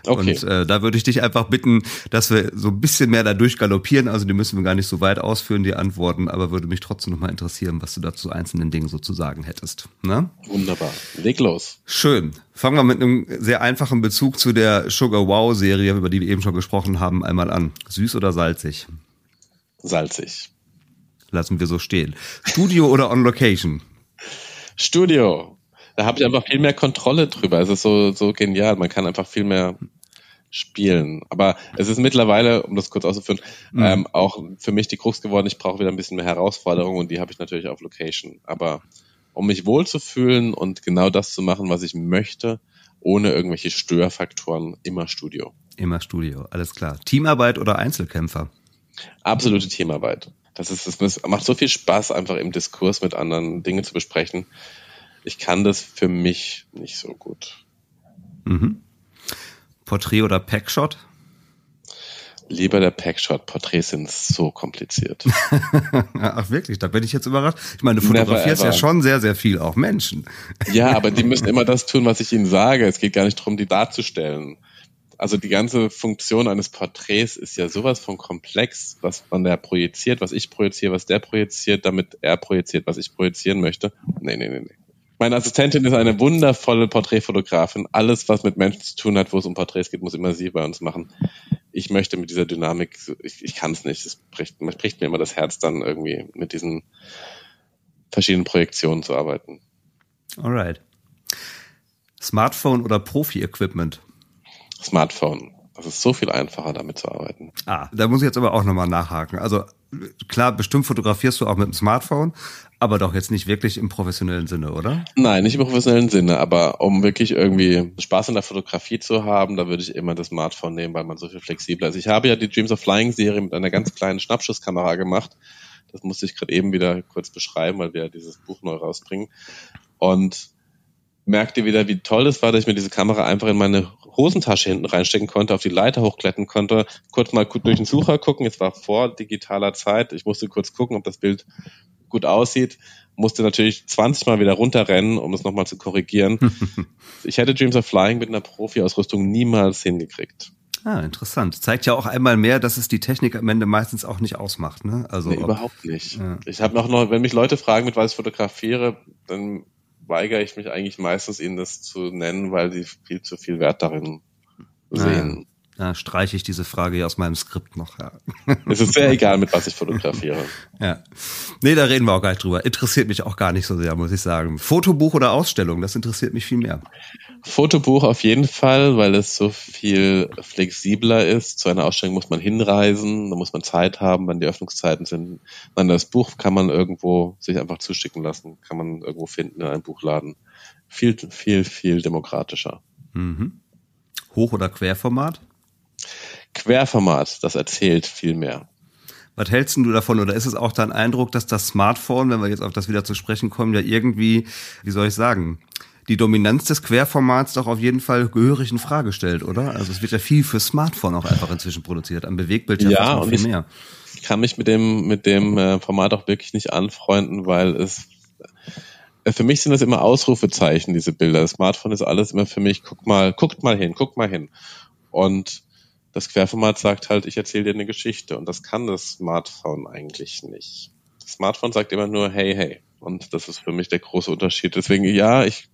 Okay. Und äh, da würde ich dich einfach bitten, dass wir so ein bisschen mehr da durchgaloppieren. Also die müssen wir gar nicht so weit ausführen, die Antworten. Aber würde mich trotzdem noch mal interessieren, was du dazu einzelnen Dingen so zu sagen hättest. Na? Wunderbar. Leg los. Schön. Fangen wir mit einem sehr einfachen Bezug zu der Sugar Wow Serie, über die wir eben schon gesprochen haben, einmal an. Süß oder salzig? Salzig lassen wir so stehen. Studio oder on Location? Studio. Da habe ich einfach viel mehr Kontrolle drüber. Es ist so, so genial. Man kann einfach viel mehr spielen. Aber es ist mittlerweile, um das kurz auszuführen, mhm. ähm, auch für mich die Krux geworden. Ich brauche wieder ein bisschen mehr Herausforderung und die habe ich natürlich auf Location. Aber um mich wohlzufühlen und genau das zu machen, was ich möchte, ohne irgendwelche Störfaktoren, immer Studio. Immer Studio, alles klar. Teamarbeit oder Einzelkämpfer? Absolute Teamarbeit. Das ist, das macht so viel Spaß, einfach im Diskurs mit anderen Dinge zu besprechen. Ich kann das für mich nicht so gut. Mhm. Porträt oder Packshot? Lieber der Packshot. Porträts sind so kompliziert. Ach wirklich, da bin ich jetzt überrascht. Ich meine, du fotografierst ja schon sehr, sehr viel, auch Menschen. Ja, aber die müssen immer das tun, was ich ihnen sage. Es geht gar nicht darum, die darzustellen also die ganze Funktion eines Porträts ist ja sowas von komplex, was man da projiziert, was ich projiziere, was der projiziert, damit er projiziert, was ich projizieren möchte. Nee, nee, nee, nee. Meine Assistentin ist eine wundervolle Porträtfotografin. Alles, was mit Menschen zu tun hat, wo es um Porträts geht, muss immer sie bei uns machen. Ich möchte mit dieser Dynamik, ich, ich kann es nicht. Es bricht, bricht mir immer das Herz dann irgendwie mit diesen verschiedenen Projektionen zu arbeiten. Alright. Smartphone oder Profi-Equipment? Smartphone. Das ist so viel einfacher, damit zu arbeiten. Ah, da muss ich jetzt aber auch nochmal nachhaken. Also klar, bestimmt fotografierst du auch mit dem Smartphone, aber doch jetzt nicht wirklich im professionellen Sinne, oder? Nein, nicht im professionellen Sinne, aber um wirklich irgendwie Spaß in der Fotografie zu haben, da würde ich immer das Smartphone nehmen, weil man so viel flexibler ist. Ich habe ja die Dreams of Flying Serie mit einer ganz kleinen Schnappschusskamera gemacht. Das musste ich gerade eben wieder kurz beschreiben, weil wir ja dieses Buch neu rausbringen. Und merkte wieder, wie toll es war, dass ich mir diese Kamera einfach in meine Hosentasche hinten reinstecken konnte, auf die Leiter hochklettern konnte, kurz mal durch den Sucher gucken. Es war vor digitaler Zeit. Ich musste kurz gucken, ob das Bild gut aussieht. Musste natürlich 20 Mal wieder runterrennen, um es nochmal zu korrigieren. ich hätte Dreams of Flying mit einer Profi-Ausrüstung niemals hingekriegt. Ah, interessant. Zeigt ja auch einmal mehr, dass es die Technik am Ende meistens auch nicht ausmacht. Ne? Also nee, ob, überhaupt nicht. Ja. Ich habe noch, wenn mich Leute fragen, mit was ich fotografiere, dann weigere ich mich eigentlich meistens, ihnen das zu nennen, weil sie viel zu viel Wert darin sehen. Da streiche ich diese Frage hier aus meinem Skript noch. Ja. Es ist sehr egal, mit was ich fotografiere. Ja. Nee, da reden wir auch gar nicht drüber. Interessiert mich auch gar nicht so sehr, muss ich sagen. Fotobuch oder Ausstellung, das interessiert mich viel mehr. Fotobuch auf jeden Fall, weil es so viel flexibler ist. Zu einer Ausstellung muss man hinreisen, da muss man Zeit haben, wann die Öffnungszeiten sind. Dann das Buch kann man irgendwo sich einfach zuschicken lassen, kann man irgendwo finden in einem Buchladen. Viel, viel, viel demokratischer. Mhm. Hoch- oder Querformat? Querformat, das erzählt viel mehr. Was hältst du davon? Oder ist es auch dein Eindruck, dass das Smartphone, wenn wir jetzt auf das wieder zu sprechen kommen, ja irgendwie, wie soll ich sagen, die Dominanz des Querformats doch auf jeden Fall gehörig in Frage stellt, oder? Also es wird ja viel für Smartphone auch einfach inzwischen produziert, am Bewegbild ja, noch viel mehr. Ich kann mich mit dem, mit dem äh, Format auch wirklich nicht anfreunden, weil es äh, für mich sind das immer Ausrufezeichen, diese Bilder. Das Smartphone ist alles immer für mich, guck mal, guckt mal hin, guck mal hin. Und das Querformat sagt halt, ich erzähle dir eine Geschichte und das kann das Smartphone eigentlich nicht. Das Smartphone sagt immer nur, hey, hey. Und das ist für mich der große Unterschied. Deswegen, ja, ich,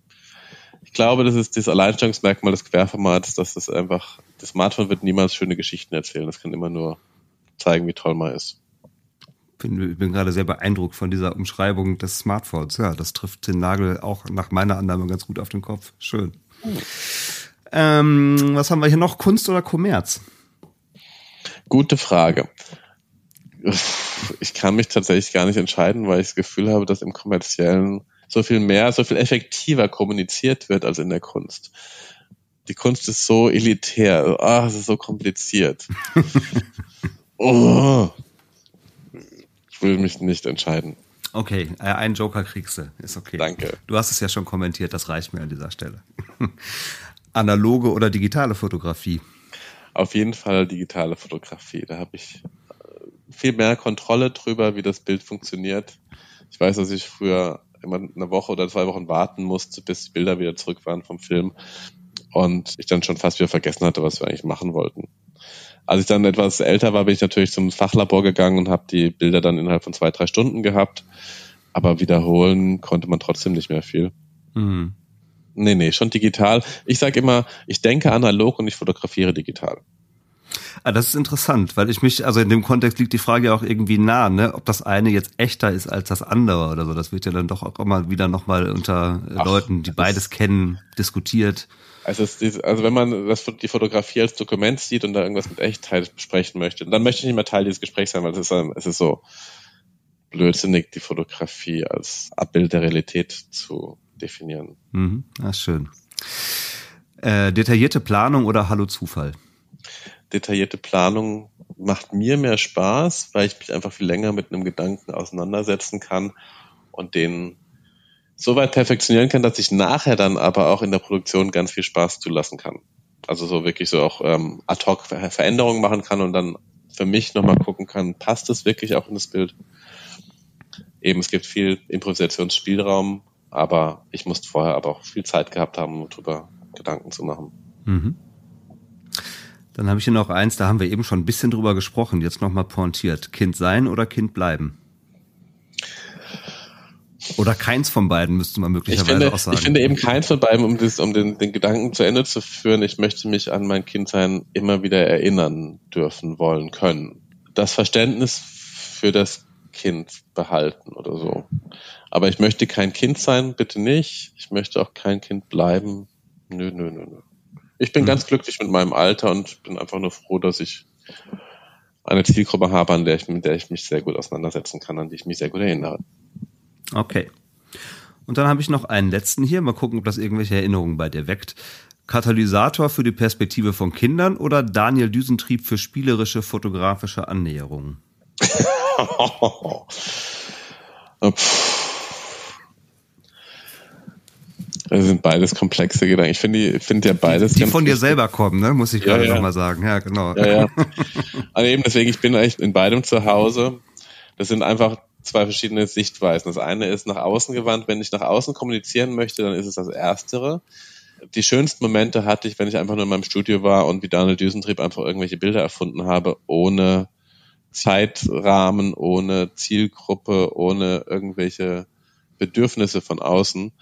ich glaube, das ist das Alleinstellungsmerkmal des Querformats, dass es einfach, das Smartphone wird niemals schöne Geschichten erzählen. Das kann immer nur zeigen, wie toll man ist. Bin, ich bin gerade sehr beeindruckt von dieser Umschreibung des Smartphones. Ja, das trifft den Nagel auch nach meiner Annahme ganz gut auf den Kopf. Schön. Hm. Ähm, was haben wir hier noch? Kunst oder Kommerz? Gute Frage. Ich kann mich tatsächlich gar nicht entscheiden, weil ich das Gefühl habe, dass im kommerziellen so viel mehr, so viel effektiver kommuniziert wird als in der Kunst. Die Kunst ist so elitär, ah, es ist so kompliziert. oh. Ich will mich nicht entscheiden. Okay, äh, einen Joker kriegst du, ist okay. Danke. Du hast es ja schon kommentiert, das reicht mir an dieser Stelle. analoge oder digitale Fotografie? Auf jeden Fall digitale Fotografie. Da habe ich äh, viel mehr Kontrolle drüber, wie das Bild funktioniert. Ich weiß, dass ich früher immer eine Woche oder zwei Wochen warten musste, bis die Bilder wieder zurück waren vom Film und ich dann schon fast wieder vergessen hatte, was wir eigentlich machen wollten. Als ich dann etwas älter war, bin ich natürlich zum Fachlabor gegangen und habe die Bilder dann innerhalb von zwei, drei Stunden gehabt. Aber wiederholen konnte man trotzdem nicht mehr viel. Mhm. Nee, nee, schon digital. Ich sage immer, ich denke analog und ich fotografiere digital. Ah, das ist interessant, weil ich mich, also in dem Kontext liegt die Frage ja auch irgendwie nah, ne, ob das eine jetzt echter ist als das andere oder so. Das wird ja dann doch auch immer wieder nochmal unter Ach, Leuten, die beides kennen, diskutiert. Also, es, also wenn man das, die Fotografie als Dokument sieht und da irgendwas mit Echtheit besprechen möchte, dann möchte ich nicht mehr Teil dieses Gesprächs sein, weil es ist, es ist so blödsinnig, die Fotografie als Abbild der Realität zu definieren. Mhm, ist schön. Äh, detaillierte Planung oder Hallo Zufall? Detaillierte Planung macht mir mehr Spaß, weil ich mich einfach viel länger mit einem Gedanken auseinandersetzen kann und den so weit perfektionieren kann, dass ich nachher dann aber auch in der Produktion ganz viel Spaß zulassen kann. Also so wirklich so auch ähm, ad hoc Veränderungen machen kann und dann für mich nochmal gucken kann, passt es wirklich auch in das Bild? Eben, es gibt viel Improvisationsspielraum aber ich musste vorher aber auch viel Zeit gehabt haben, um darüber Gedanken zu machen. Mhm. Dann habe ich hier noch eins, da haben wir eben schon ein bisschen drüber gesprochen, jetzt nochmal pointiert. Kind sein oder Kind bleiben? Oder keins von beiden müsste man möglicherweise ich finde, auch sagen. Ich finde eben keins von beiden, um, das, um den, den Gedanken zu Ende zu führen. Ich möchte mich an mein Kindsein immer wieder erinnern dürfen, wollen, können. Das Verständnis für das Kind behalten oder so. Aber ich möchte kein Kind sein, bitte nicht. Ich möchte auch kein Kind bleiben. Nö, nö, nö, nö. Ich bin mhm. ganz glücklich mit meinem Alter und bin einfach nur froh, dass ich eine Zielgruppe habe, an der ich, mit der ich mich sehr gut auseinandersetzen kann, an die ich mich sehr gut erinnere. Okay. Und dann habe ich noch einen letzten hier. Mal gucken, ob das irgendwelche Erinnerungen bei dir weckt. Katalysator für die Perspektive von Kindern oder Daniel Düsentrieb für spielerische fotografische Annäherungen? Das sind beides komplexe Gedanken. Ich finde die, finde ja beides. Die, die von dir selber kommen, ne? Muss ich gerade ja, ja. nochmal sagen. Ja, genau. Ja, ja. Also eben deswegen, ich bin echt in beidem zu Hause. Das sind einfach zwei verschiedene Sichtweisen. Das eine ist nach außen gewandt. Wenn ich nach außen kommunizieren möchte, dann ist es das Erstere. Die schönsten Momente hatte ich, wenn ich einfach nur in meinem Studio war und wie Daniel Düsentrieb einfach irgendwelche Bilder erfunden habe, ohne Zeitrahmen, ohne Zielgruppe, ohne irgendwelche Bedürfnisse von außen.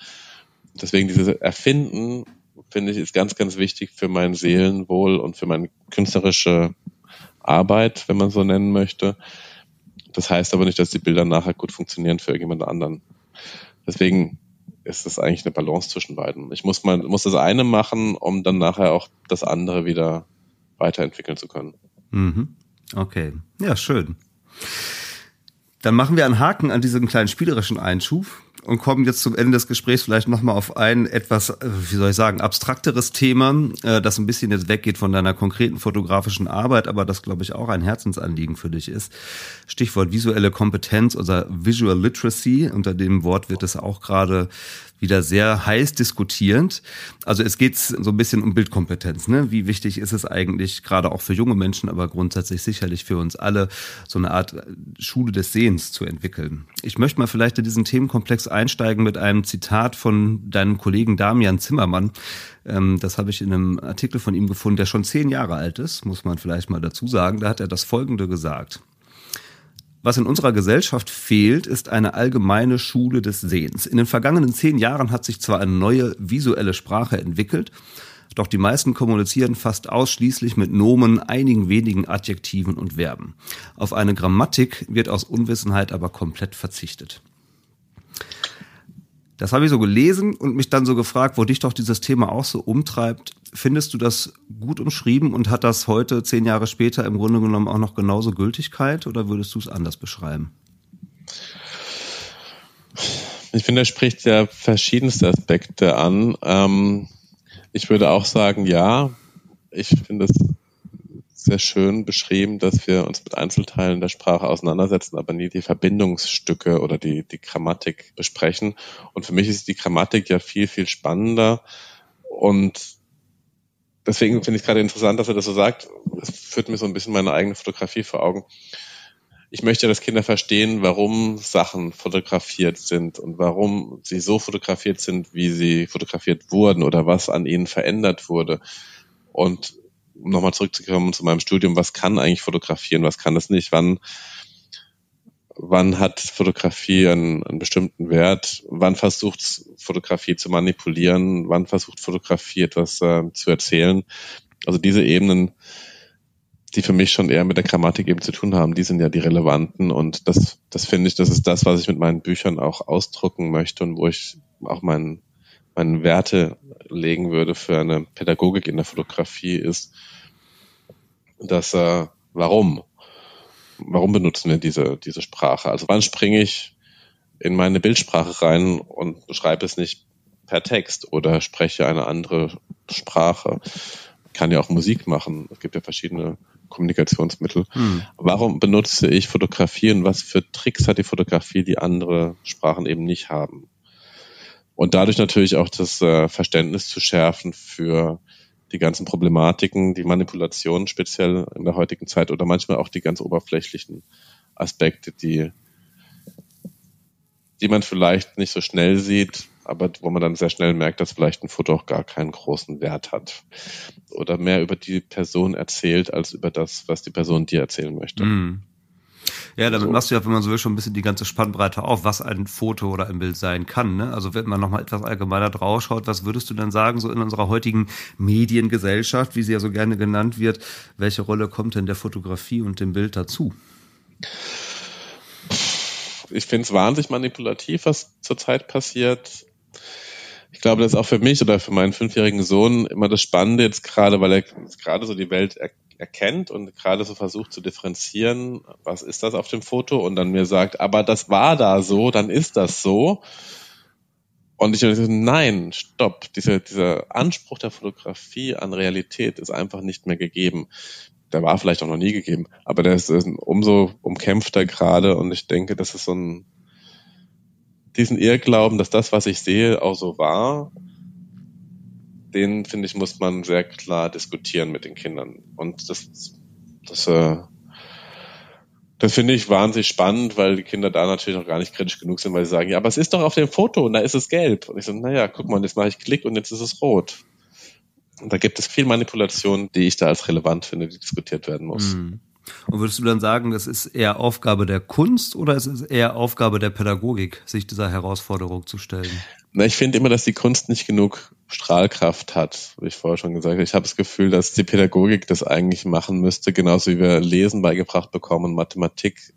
Deswegen dieses Erfinden, finde ich, ist ganz, ganz wichtig für mein Seelenwohl und für meine künstlerische Arbeit, wenn man so nennen möchte. Das heißt aber nicht, dass die Bilder nachher gut funktionieren für irgendjemand anderen. Deswegen ist es eigentlich eine Balance zwischen beiden. Ich muss mal, muss das eine machen, um dann nachher auch das andere wieder weiterentwickeln zu können. Mhm. Okay. Ja, schön. Dann machen wir einen Haken an diesem kleinen spielerischen Einschub und kommen jetzt zum Ende des Gesprächs vielleicht nochmal auf ein etwas, äh, wie soll ich sagen, abstrakteres Thema, äh, das ein bisschen jetzt weggeht von deiner konkreten fotografischen Arbeit, aber das, glaube ich, auch ein Herzensanliegen für dich ist. Stichwort visuelle Kompetenz oder Visual Literacy. Unter dem Wort wird es auch gerade wieder sehr heiß diskutierend. Also es geht so ein bisschen um Bildkompetenz. Ne? Wie wichtig ist es eigentlich, gerade auch für junge Menschen, aber grundsätzlich sicherlich für uns alle, so eine Art Schule des Sehens zu entwickeln. Ich möchte mal vielleicht in diesen Themenkomplex einsteigen mit einem Zitat von deinem Kollegen Damian Zimmermann. Ähm, das habe ich in einem Artikel von ihm gefunden, der schon zehn Jahre alt ist, muss man vielleicht mal dazu sagen. Da hat er das Folgende gesagt. Was in unserer Gesellschaft fehlt, ist eine allgemeine Schule des Sehens. In den vergangenen zehn Jahren hat sich zwar eine neue visuelle Sprache entwickelt, doch die meisten kommunizieren fast ausschließlich mit Nomen, einigen wenigen Adjektiven und Verben. Auf eine Grammatik wird aus Unwissenheit aber komplett verzichtet. Das habe ich so gelesen und mich dann so gefragt, wo dich doch dieses Thema auch so umtreibt. Findest du das gut umschrieben und hat das heute, zehn Jahre später, im Grunde genommen auch noch genauso Gültigkeit oder würdest du es anders beschreiben? Ich finde, er spricht ja verschiedenste Aspekte an. Ähm, ich würde auch sagen, ja. Ich finde es sehr schön beschrieben, dass wir uns mit Einzelteilen der Sprache auseinandersetzen, aber nie die Verbindungsstücke oder die, die Grammatik besprechen. Und für mich ist die Grammatik ja viel, viel spannender. Und deswegen finde ich gerade interessant, dass er das so sagt. Es führt mir so ein bisschen meine eigene Fotografie vor Augen. Ich möchte, dass Kinder verstehen, warum Sachen fotografiert sind und warum sie so fotografiert sind, wie sie fotografiert wurden oder was an ihnen verändert wurde. Und um nochmal zurückzukommen zu meinem Studium, was kann eigentlich fotografieren, was kann es nicht, wann, wann hat Fotografie einen, einen bestimmten Wert, wann versucht Fotografie zu manipulieren, wann versucht Fotografie etwas äh, zu erzählen. Also diese Ebenen, die für mich schon eher mit der Grammatik eben zu tun haben, die sind ja die relevanten und das, das finde ich, das ist das, was ich mit meinen Büchern auch ausdrucken möchte und wo ich auch meinen meine Werte legen würde für eine Pädagogik in der Fotografie ist, dass äh, warum? Warum benutzen wir diese, diese Sprache? Also wann springe ich in meine Bildsprache rein und schreibe es nicht per Text oder spreche eine andere Sprache? Kann ja auch Musik machen. Es gibt ja verschiedene Kommunikationsmittel. Hm. Warum benutze ich Fotografie und was für Tricks hat die Fotografie, die andere Sprachen eben nicht haben? Und dadurch natürlich auch das äh, Verständnis zu schärfen für die ganzen Problematiken, die Manipulationen speziell in der heutigen Zeit oder manchmal auch die ganz oberflächlichen Aspekte, die, die man vielleicht nicht so schnell sieht, aber wo man dann sehr schnell merkt, dass vielleicht ein Foto auch gar keinen großen Wert hat. Oder mehr über die Person erzählt, als über das, was die Person dir erzählen möchte. Mm. Ja, damit so. machst du ja, wenn man so will, schon ein bisschen die ganze Spannbreite auf, was ein Foto oder ein Bild sein kann. Ne? Also wenn man nochmal etwas allgemeiner drauf schaut, was würdest du denn sagen, so in unserer heutigen Mediengesellschaft, wie sie ja so gerne genannt wird, welche Rolle kommt denn der Fotografie und dem Bild dazu? Ich finde es wahnsinnig manipulativ, was zurzeit passiert. Ich glaube, das ist auch für mich oder für meinen fünfjährigen Sohn immer das Spannende jetzt gerade, weil er gerade so die Welt erkennt und gerade so versucht zu differenzieren, was ist das auf dem Foto und dann mir sagt, aber das war da so, dann ist das so. Und ich so, nein, stopp, dieser, dieser Anspruch der Fotografie an Realität ist einfach nicht mehr gegeben. Der war vielleicht auch noch nie gegeben, aber der ist umso umkämpfter gerade und ich denke, das ist so ein, diesen Irrglauben, dass das, was ich sehe, auch so war, den finde ich, muss man sehr klar diskutieren mit den Kindern. Und das, das, äh, das finde ich wahnsinnig spannend, weil die Kinder da natürlich noch gar nicht kritisch genug sind, weil sie sagen, ja, aber es ist doch auf dem Foto und da ist es gelb. Und ich so, naja, guck mal, jetzt mache ich Klick und jetzt ist es rot. Und da gibt es viel Manipulation, die ich da als relevant finde, die diskutiert werden muss. Mhm. Und würdest du dann sagen, das ist eher Aufgabe der Kunst oder ist es eher Aufgabe der Pädagogik, sich dieser Herausforderung zu stellen? Na, ich finde immer, dass die Kunst nicht genug Strahlkraft hat, wie ich vorher schon gesagt habe. Ich habe das Gefühl, dass die Pädagogik das eigentlich machen müsste, genauso wie wir Lesen beigebracht bekommen Mathematik,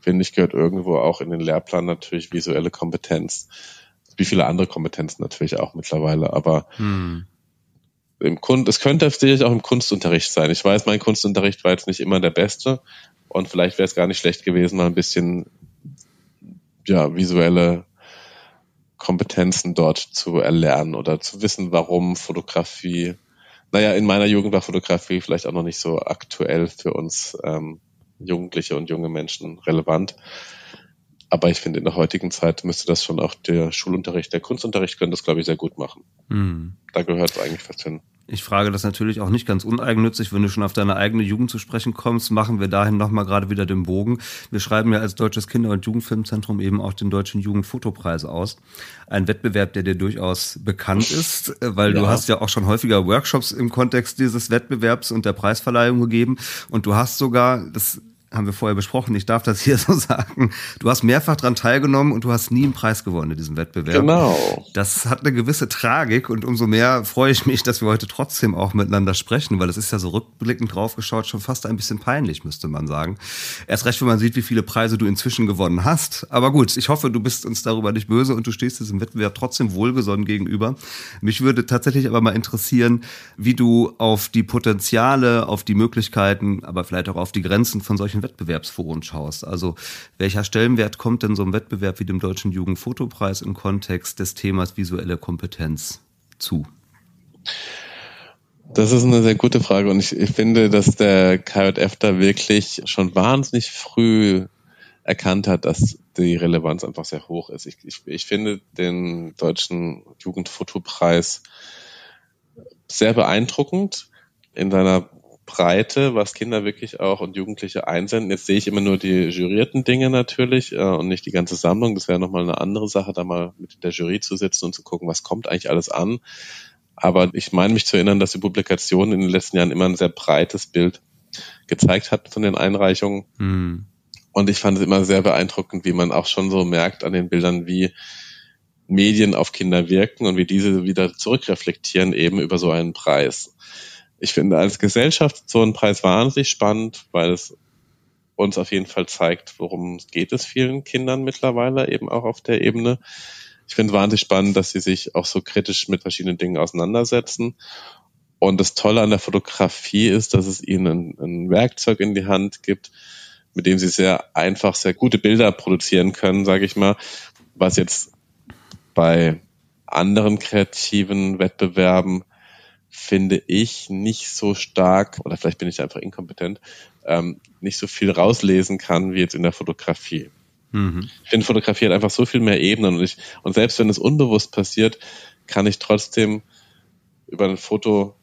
finde ich, gehört irgendwo auch in den Lehrplan natürlich visuelle Kompetenz. Wie viele andere Kompetenzen natürlich auch mittlerweile, aber hm im Kunst, es könnte sicherlich auch im Kunstunterricht sein. Ich weiß, mein Kunstunterricht war jetzt nicht immer der beste und vielleicht wäre es gar nicht schlecht gewesen, mal ein bisschen ja, visuelle Kompetenzen dort zu erlernen oder zu wissen, warum Fotografie, naja, in meiner Jugend war Fotografie vielleicht auch noch nicht so aktuell für uns ähm, Jugendliche und junge Menschen relevant. Aber ich finde, in der heutigen Zeit müsste das schon auch der Schulunterricht, der Kunstunterricht könnte das, glaube ich, sehr gut machen. Mhm. Da gehört es eigentlich fast hin. Ich frage das natürlich auch nicht ganz uneigennützig, wenn du schon auf deine eigene Jugend zu sprechen kommst, machen wir dahin nochmal gerade wieder den Bogen. Wir schreiben ja als Deutsches Kinder- und Jugendfilmzentrum eben auch den Deutschen Jugendfotopreis aus. Ein Wettbewerb, der dir durchaus bekannt ist, weil ja. du hast ja auch schon häufiger Workshops im Kontext dieses Wettbewerbs und der Preisverleihung gegeben und du hast sogar, das haben wir vorher besprochen, ich darf das hier so sagen. Du hast mehrfach dran teilgenommen und du hast nie einen Preis gewonnen in diesem Wettbewerb. Genau. Das hat eine gewisse Tragik und umso mehr freue ich mich, dass wir heute trotzdem auch miteinander sprechen, weil es ist ja so rückblickend draufgeschaut schon fast ein bisschen peinlich, müsste man sagen. Erst recht, wenn man sieht, wie viele Preise du inzwischen gewonnen hast. Aber gut, ich hoffe, du bist uns darüber nicht böse und du stehst diesem Wettbewerb trotzdem wohlgesonnen gegenüber. Mich würde tatsächlich aber mal interessieren, wie du auf die Potenziale, auf die Möglichkeiten, aber vielleicht auch auf die Grenzen von solchen Wettbewerbsforen schaust. Also welcher Stellenwert kommt denn so einem Wettbewerb wie dem Deutschen Jugendfotopreis im Kontext des Themas visuelle Kompetenz zu? Das ist eine sehr gute Frage und ich, ich finde, dass der KJF da wirklich schon wahnsinnig früh erkannt hat, dass die Relevanz einfach sehr hoch ist. Ich, ich, ich finde den deutschen Jugendfotopreis sehr beeindruckend in seiner Breite, was Kinder wirklich auch und Jugendliche einsenden. Jetzt sehe ich immer nur die jurierten Dinge natürlich äh, und nicht die ganze Sammlung. Das wäre nochmal eine andere Sache, da mal mit der Jury zu sitzen und zu gucken, was kommt eigentlich alles an. Aber ich meine mich zu erinnern, dass die Publikation in den letzten Jahren immer ein sehr breites Bild gezeigt hat von den Einreichungen. Mhm. Und ich fand es immer sehr beeindruckend, wie man auch schon so merkt an den Bildern, wie Medien auf Kinder wirken und wie diese wieder zurückreflektieren eben über so einen Preis ich finde als Gesellschaft so ein Preis wahnsinnig spannend, weil es uns auf jeden Fall zeigt, worum geht es vielen Kindern mittlerweile, eben auch auf der Ebene. Ich finde wahnsinnig spannend, dass sie sich auch so kritisch mit verschiedenen Dingen auseinandersetzen. Und das Tolle an der Fotografie ist, dass es ihnen ein Werkzeug in die Hand gibt, mit dem sie sehr einfach sehr gute Bilder produzieren können, sage ich mal, was jetzt bei anderen kreativen Wettbewerben finde ich, nicht so stark, oder vielleicht bin ich einfach inkompetent, ähm, nicht so viel rauslesen kann wie jetzt in der Fotografie. Mhm. Ich finde, Fotografie hat einfach so viel mehr Ebenen und ich, und selbst wenn es unbewusst passiert, kann ich trotzdem über ein Foto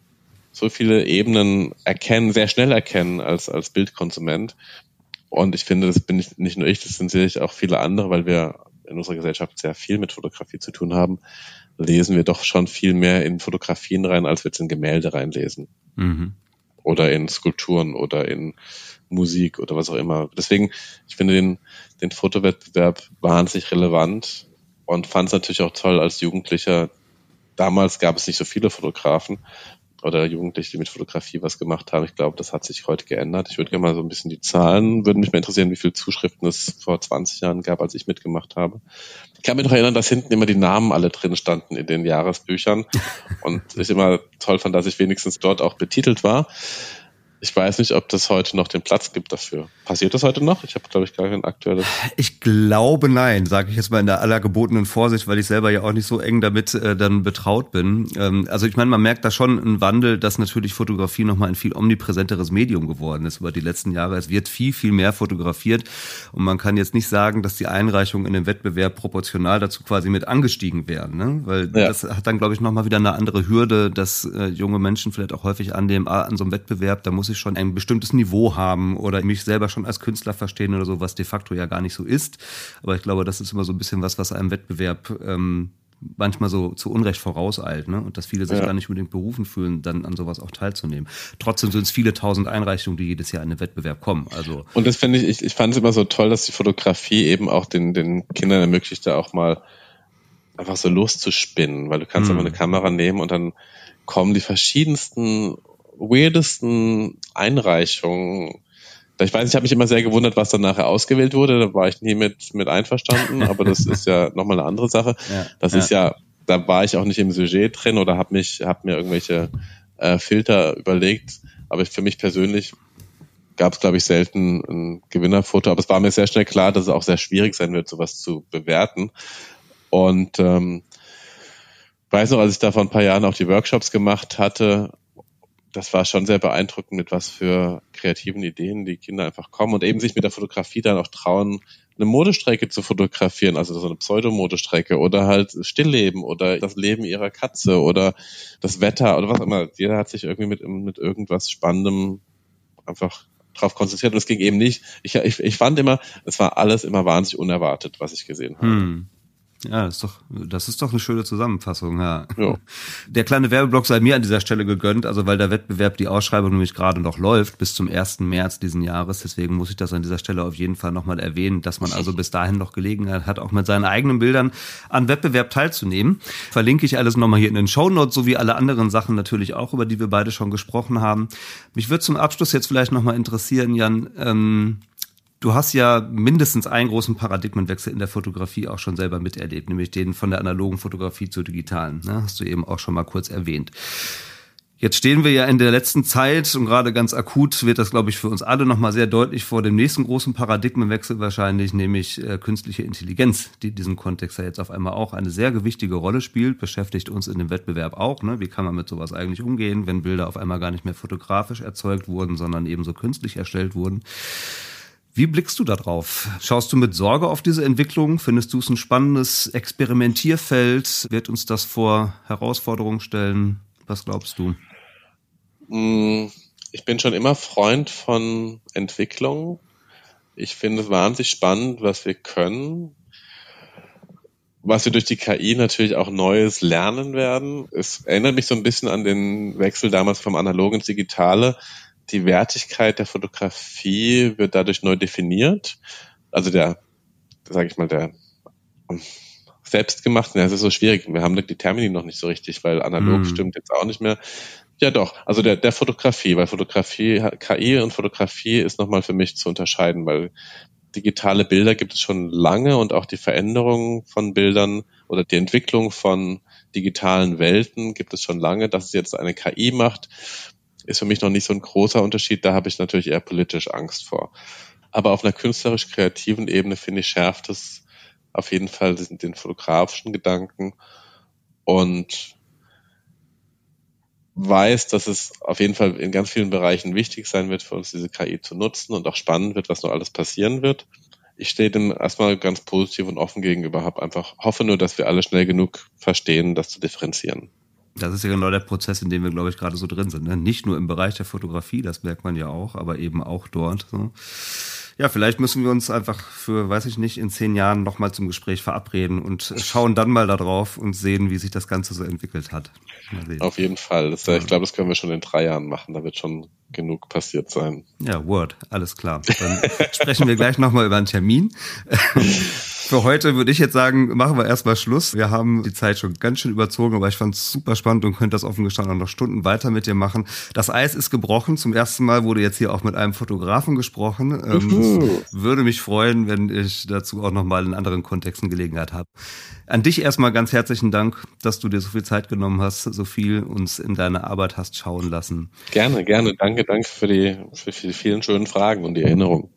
so viele Ebenen erkennen, sehr schnell erkennen als, als Bildkonsument. Und ich finde, das bin ich, nicht nur ich, das sind sicherlich auch viele andere, weil wir in unserer Gesellschaft sehr viel mit Fotografie zu tun haben, lesen wir doch schon viel mehr in Fotografien rein, als wir jetzt in Gemälde reinlesen. Mhm. Oder in Skulpturen oder in Musik oder was auch immer. Deswegen, ich finde den, den Fotowettbewerb wahnsinnig relevant und fand es natürlich auch toll als Jugendlicher. Damals gab es nicht so viele Fotografen oder Jugendliche, die mit Fotografie was gemacht haben. Ich glaube, das hat sich heute geändert. Ich würde gerne mal so ein bisschen die Zahlen, würden mich mal interessieren, wie viele Zuschriften es vor 20 Jahren gab, als ich mitgemacht habe. Ich kann mich noch erinnern, dass hinten immer die Namen alle drin standen in den Jahresbüchern und ich immer toll fand, dass ich wenigstens dort auch betitelt war. Ich weiß nicht, ob das heute noch den Platz gibt dafür. Passiert das heute noch? Ich habe, glaube ich, gar kein aktuelles. Ich glaube nein, sage ich jetzt mal in der aller gebotenen Vorsicht, weil ich selber ja auch nicht so eng damit äh, dann betraut bin. Ähm, also ich meine, man merkt da schon einen Wandel, dass natürlich Fotografie nochmal ein viel omnipräsenteres Medium geworden ist über die letzten Jahre. Es wird viel, viel mehr fotografiert und man kann jetzt nicht sagen, dass die Einreichungen in dem Wettbewerb proportional dazu quasi mit angestiegen werden, ne? weil ja. das hat dann, glaube ich, nochmal wieder eine andere Hürde, dass äh, junge Menschen vielleicht auch häufig an dem an so einem Wettbewerb, da muss ich schon ein bestimmtes Niveau haben oder mich selber schon als Künstler verstehen oder so, was de facto ja gar nicht so ist. Aber ich glaube, das ist immer so ein bisschen was, was einem Wettbewerb ähm, manchmal so zu Unrecht vorauseilt, ne? Und dass viele sich ja. gar nicht unbedingt berufen fühlen, dann an sowas auch teilzunehmen. Trotzdem sind es viele tausend Einreichungen, die jedes Jahr in den Wettbewerb kommen. Also und das finde ich, ich, ich fand es immer so toll, dass die Fotografie eben auch den, den Kindern ermöglicht, da auch mal einfach so loszuspinnen, weil du kannst mhm. einfach eine Kamera nehmen und dann kommen die verschiedensten weirdesten Einreichungen. Ich weiß, ich habe mich immer sehr gewundert, was dann nachher ausgewählt wurde. Da war ich nie mit, mit einverstanden, aber das ist ja nochmal eine andere Sache. Ja, das ja. ist ja, da war ich auch nicht im Sujet drin oder habe mich, habe mir irgendwelche äh, Filter überlegt. Aber für mich persönlich gab es, glaube ich, selten ein Gewinnerfoto. Aber es war mir sehr schnell klar, dass es auch sehr schwierig sein wird, sowas zu bewerten. Und ähm, weiß noch, als ich da vor ein paar Jahren auch die Workshops gemacht hatte, das war schon sehr beeindruckend, mit was für kreativen Ideen die Kinder einfach kommen und eben sich mit der Fotografie dann auch trauen, eine Modestrecke zu fotografieren, also so eine Pseudomodestrecke oder halt Stillleben oder das Leben ihrer Katze oder das Wetter oder was immer. Jeder hat sich irgendwie mit, mit irgendwas Spannendem einfach drauf konzentriert und es ging eben nicht. Ich, ich, ich fand immer, es war alles immer wahnsinnig unerwartet, was ich gesehen habe. Hm. Ja, das ist doch, das ist doch eine schöne Zusammenfassung, ja. ja. Der kleine Werbeblock sei mir an dieser Stelle gegönnt, also weil der Wettbewerb, die Ausschreibung nämlich gerade noch läuft, bis zum 1. März diesen Jahres. Deswegen muss ich das an dieser Stelle auf jeden Fall nochmal erwähnen, dass man also bis dahin noch Gelegenheit hat, auch mit seinen eigenen Bildern an Wettbewerb teilzunehmen. Verlinke ich alles nochmal hier in den Show Notes, sowie alle anderen Sachen natürlich auch, über die wir beide schon gesprochen haben. Mich würde zum Abschluss jetzt vielleicht nochmal interessieren, Jan, ähm, Du hast ja mindestens einen großen Paradigmenwechsel in der Fotografie auch schon selber miterlebt, nämlich den von der analogen Fotografie zur digitalen. Ne? Hast du eben auch schon mal kurz erwähnt. Jetzt stehen wir ja in der letzten Zeit und gerade ganz akut wird das, glaube ich, für uns alle nochmal sehr deutlich vor dem nächsten großen Paradigmenwechsel wahrscheinlich, nämlich äh, künstliche Intelligenz, die in diesem Kontext ja jetzt auf einmal auch eine sehr gewichtige Rolle spielt, beschäftigt uns in dem Wettbewerb auch. Ne? Wie kann man mit sowas eigentlich umgehen, wenn Bilder auf einmal gar nicht mehr fotografisch erzeugt wurden, sondern eben so künstlich erstellt wurden? Wie blickst du da drauf? Schaust du mit Sorge auf diese Entwicklung? Findest du es ein spannendes Experimentierfeld? Wird uns das vor Herausforderungen stellen? Was glaubst du? Mm, ich bin schon immer Freund von Entwicklung. Ich finde es wahnsinnig spannend, was wir können. Was wir durch die KI natürlich auch Neues lernen werden. Es erinnert mich so ein bisschen an den Wechsel damals vom Analogen ins Digitale die Wertigkeit der Fotografie wird dadurch neu definiert. Also der, sage ich mal, der selbstgemachten, das ist so schwierig. Wir haben die Termini noch nicht so richtig, weil analog mm. stimmt jetzt auch nicht mehr. Ja, doch. Also der, der Fotografie, weil Fotografie, KI und Fotografie ist nochmal für mich zu unterscheiden, weil digitale Bilder gibt es schon lange und auch die Veränderung von Bildern oder die Entwicklung von digitalen Welten gibt es schon lange. Dass es jetzt eine KI macht, ist für mich noch nicht so ein großer Unterschied. Da habe ich natürlich eher politisch Angst vor. Aber auf einer künstlerisch-kreativen Ebene finde ich schärft es auf jeden Fall den, fotografischen Gedanken und weiß, dass es auf jeden Fall in ganz vielen Bereichen wichtig sein wird für uns, diese KI zu nutzen und auch spannend wird, was noch alles passieren wird. Ich stehe dem erstmal ganz positiv und offen gegenüber, habe einfach hoffe nur, dass wir alle schnell genug verstehen, das zu differenzieren. Das ist ja genau der Prozess, in dem wir, glaube ich, gerade so drin sind. Ne? Nicht nur im Bereich der Fotografie, das merkt man ja auch, aber eben auch dort. So. Ja, vielleicht müssen wir uns einfach für, weiß ich nicht, in zehn Jahren nochmal zum Gespräch verabreden und schauen dann mal darauf und sehen, wie sich das Ganze so entwickelt hat. Auf jeden Fall. Das, ich glaube, das können wir schon in drei Jahren machen. Da wird schon genug passiert sein. Ja, Word, alles klar. Dann sprechen wir gleich nochmal über einen Termin. Für heute würde ich jetzt sagen, machen wir erstmal Schluss. Wir haben die Zeit schon ganz schön überzogen, aber ich fand es super spannend und könnte das offen gestanden auch noch Stunden weiter mit dir machen. Das Eis ist gebrochen. Zum ersten Mal wurde jetzt hier auch mit einem Fotografen gesprochen. Ähm, würde mich freuen, wenn ich dazu auch nochmal in anderen Kontexten Gelegenheit habe. An dich erstmal ganz herzlichen Dank, dass du dir so viel Zeit genommen hast, so viel uns in deine Arbeit hast schauen lassen. Gerne, gerne. Danke, danke für die, für die vielen schönen Fragen und die Erinnerung.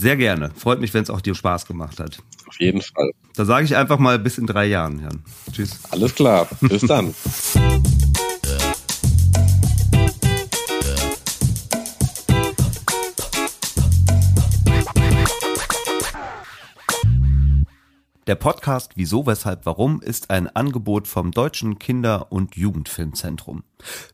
Sehr gerne. Freut mich, wenn es auch dir Spaß gemacht hat. Auf jeden Fall. Da sage ich einfach mal bis in drei Jahren, Jan. Tschüss. Alles klar. Bis dann. Der Podcast Wieso, Weshalb, Warum ist ein Angebot vom Deutschen Kinder- und Jugendfilmzentrum.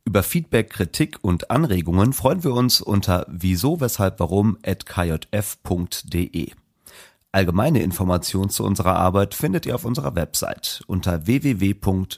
Über Feedback, Kritik und Anregungen freuen wir uns unter wieso, weshalb, warum at kjf.de. Allgemeine Informationen zu unserer Arbeit findet ihr auf unserer Website unter www.kjf.de.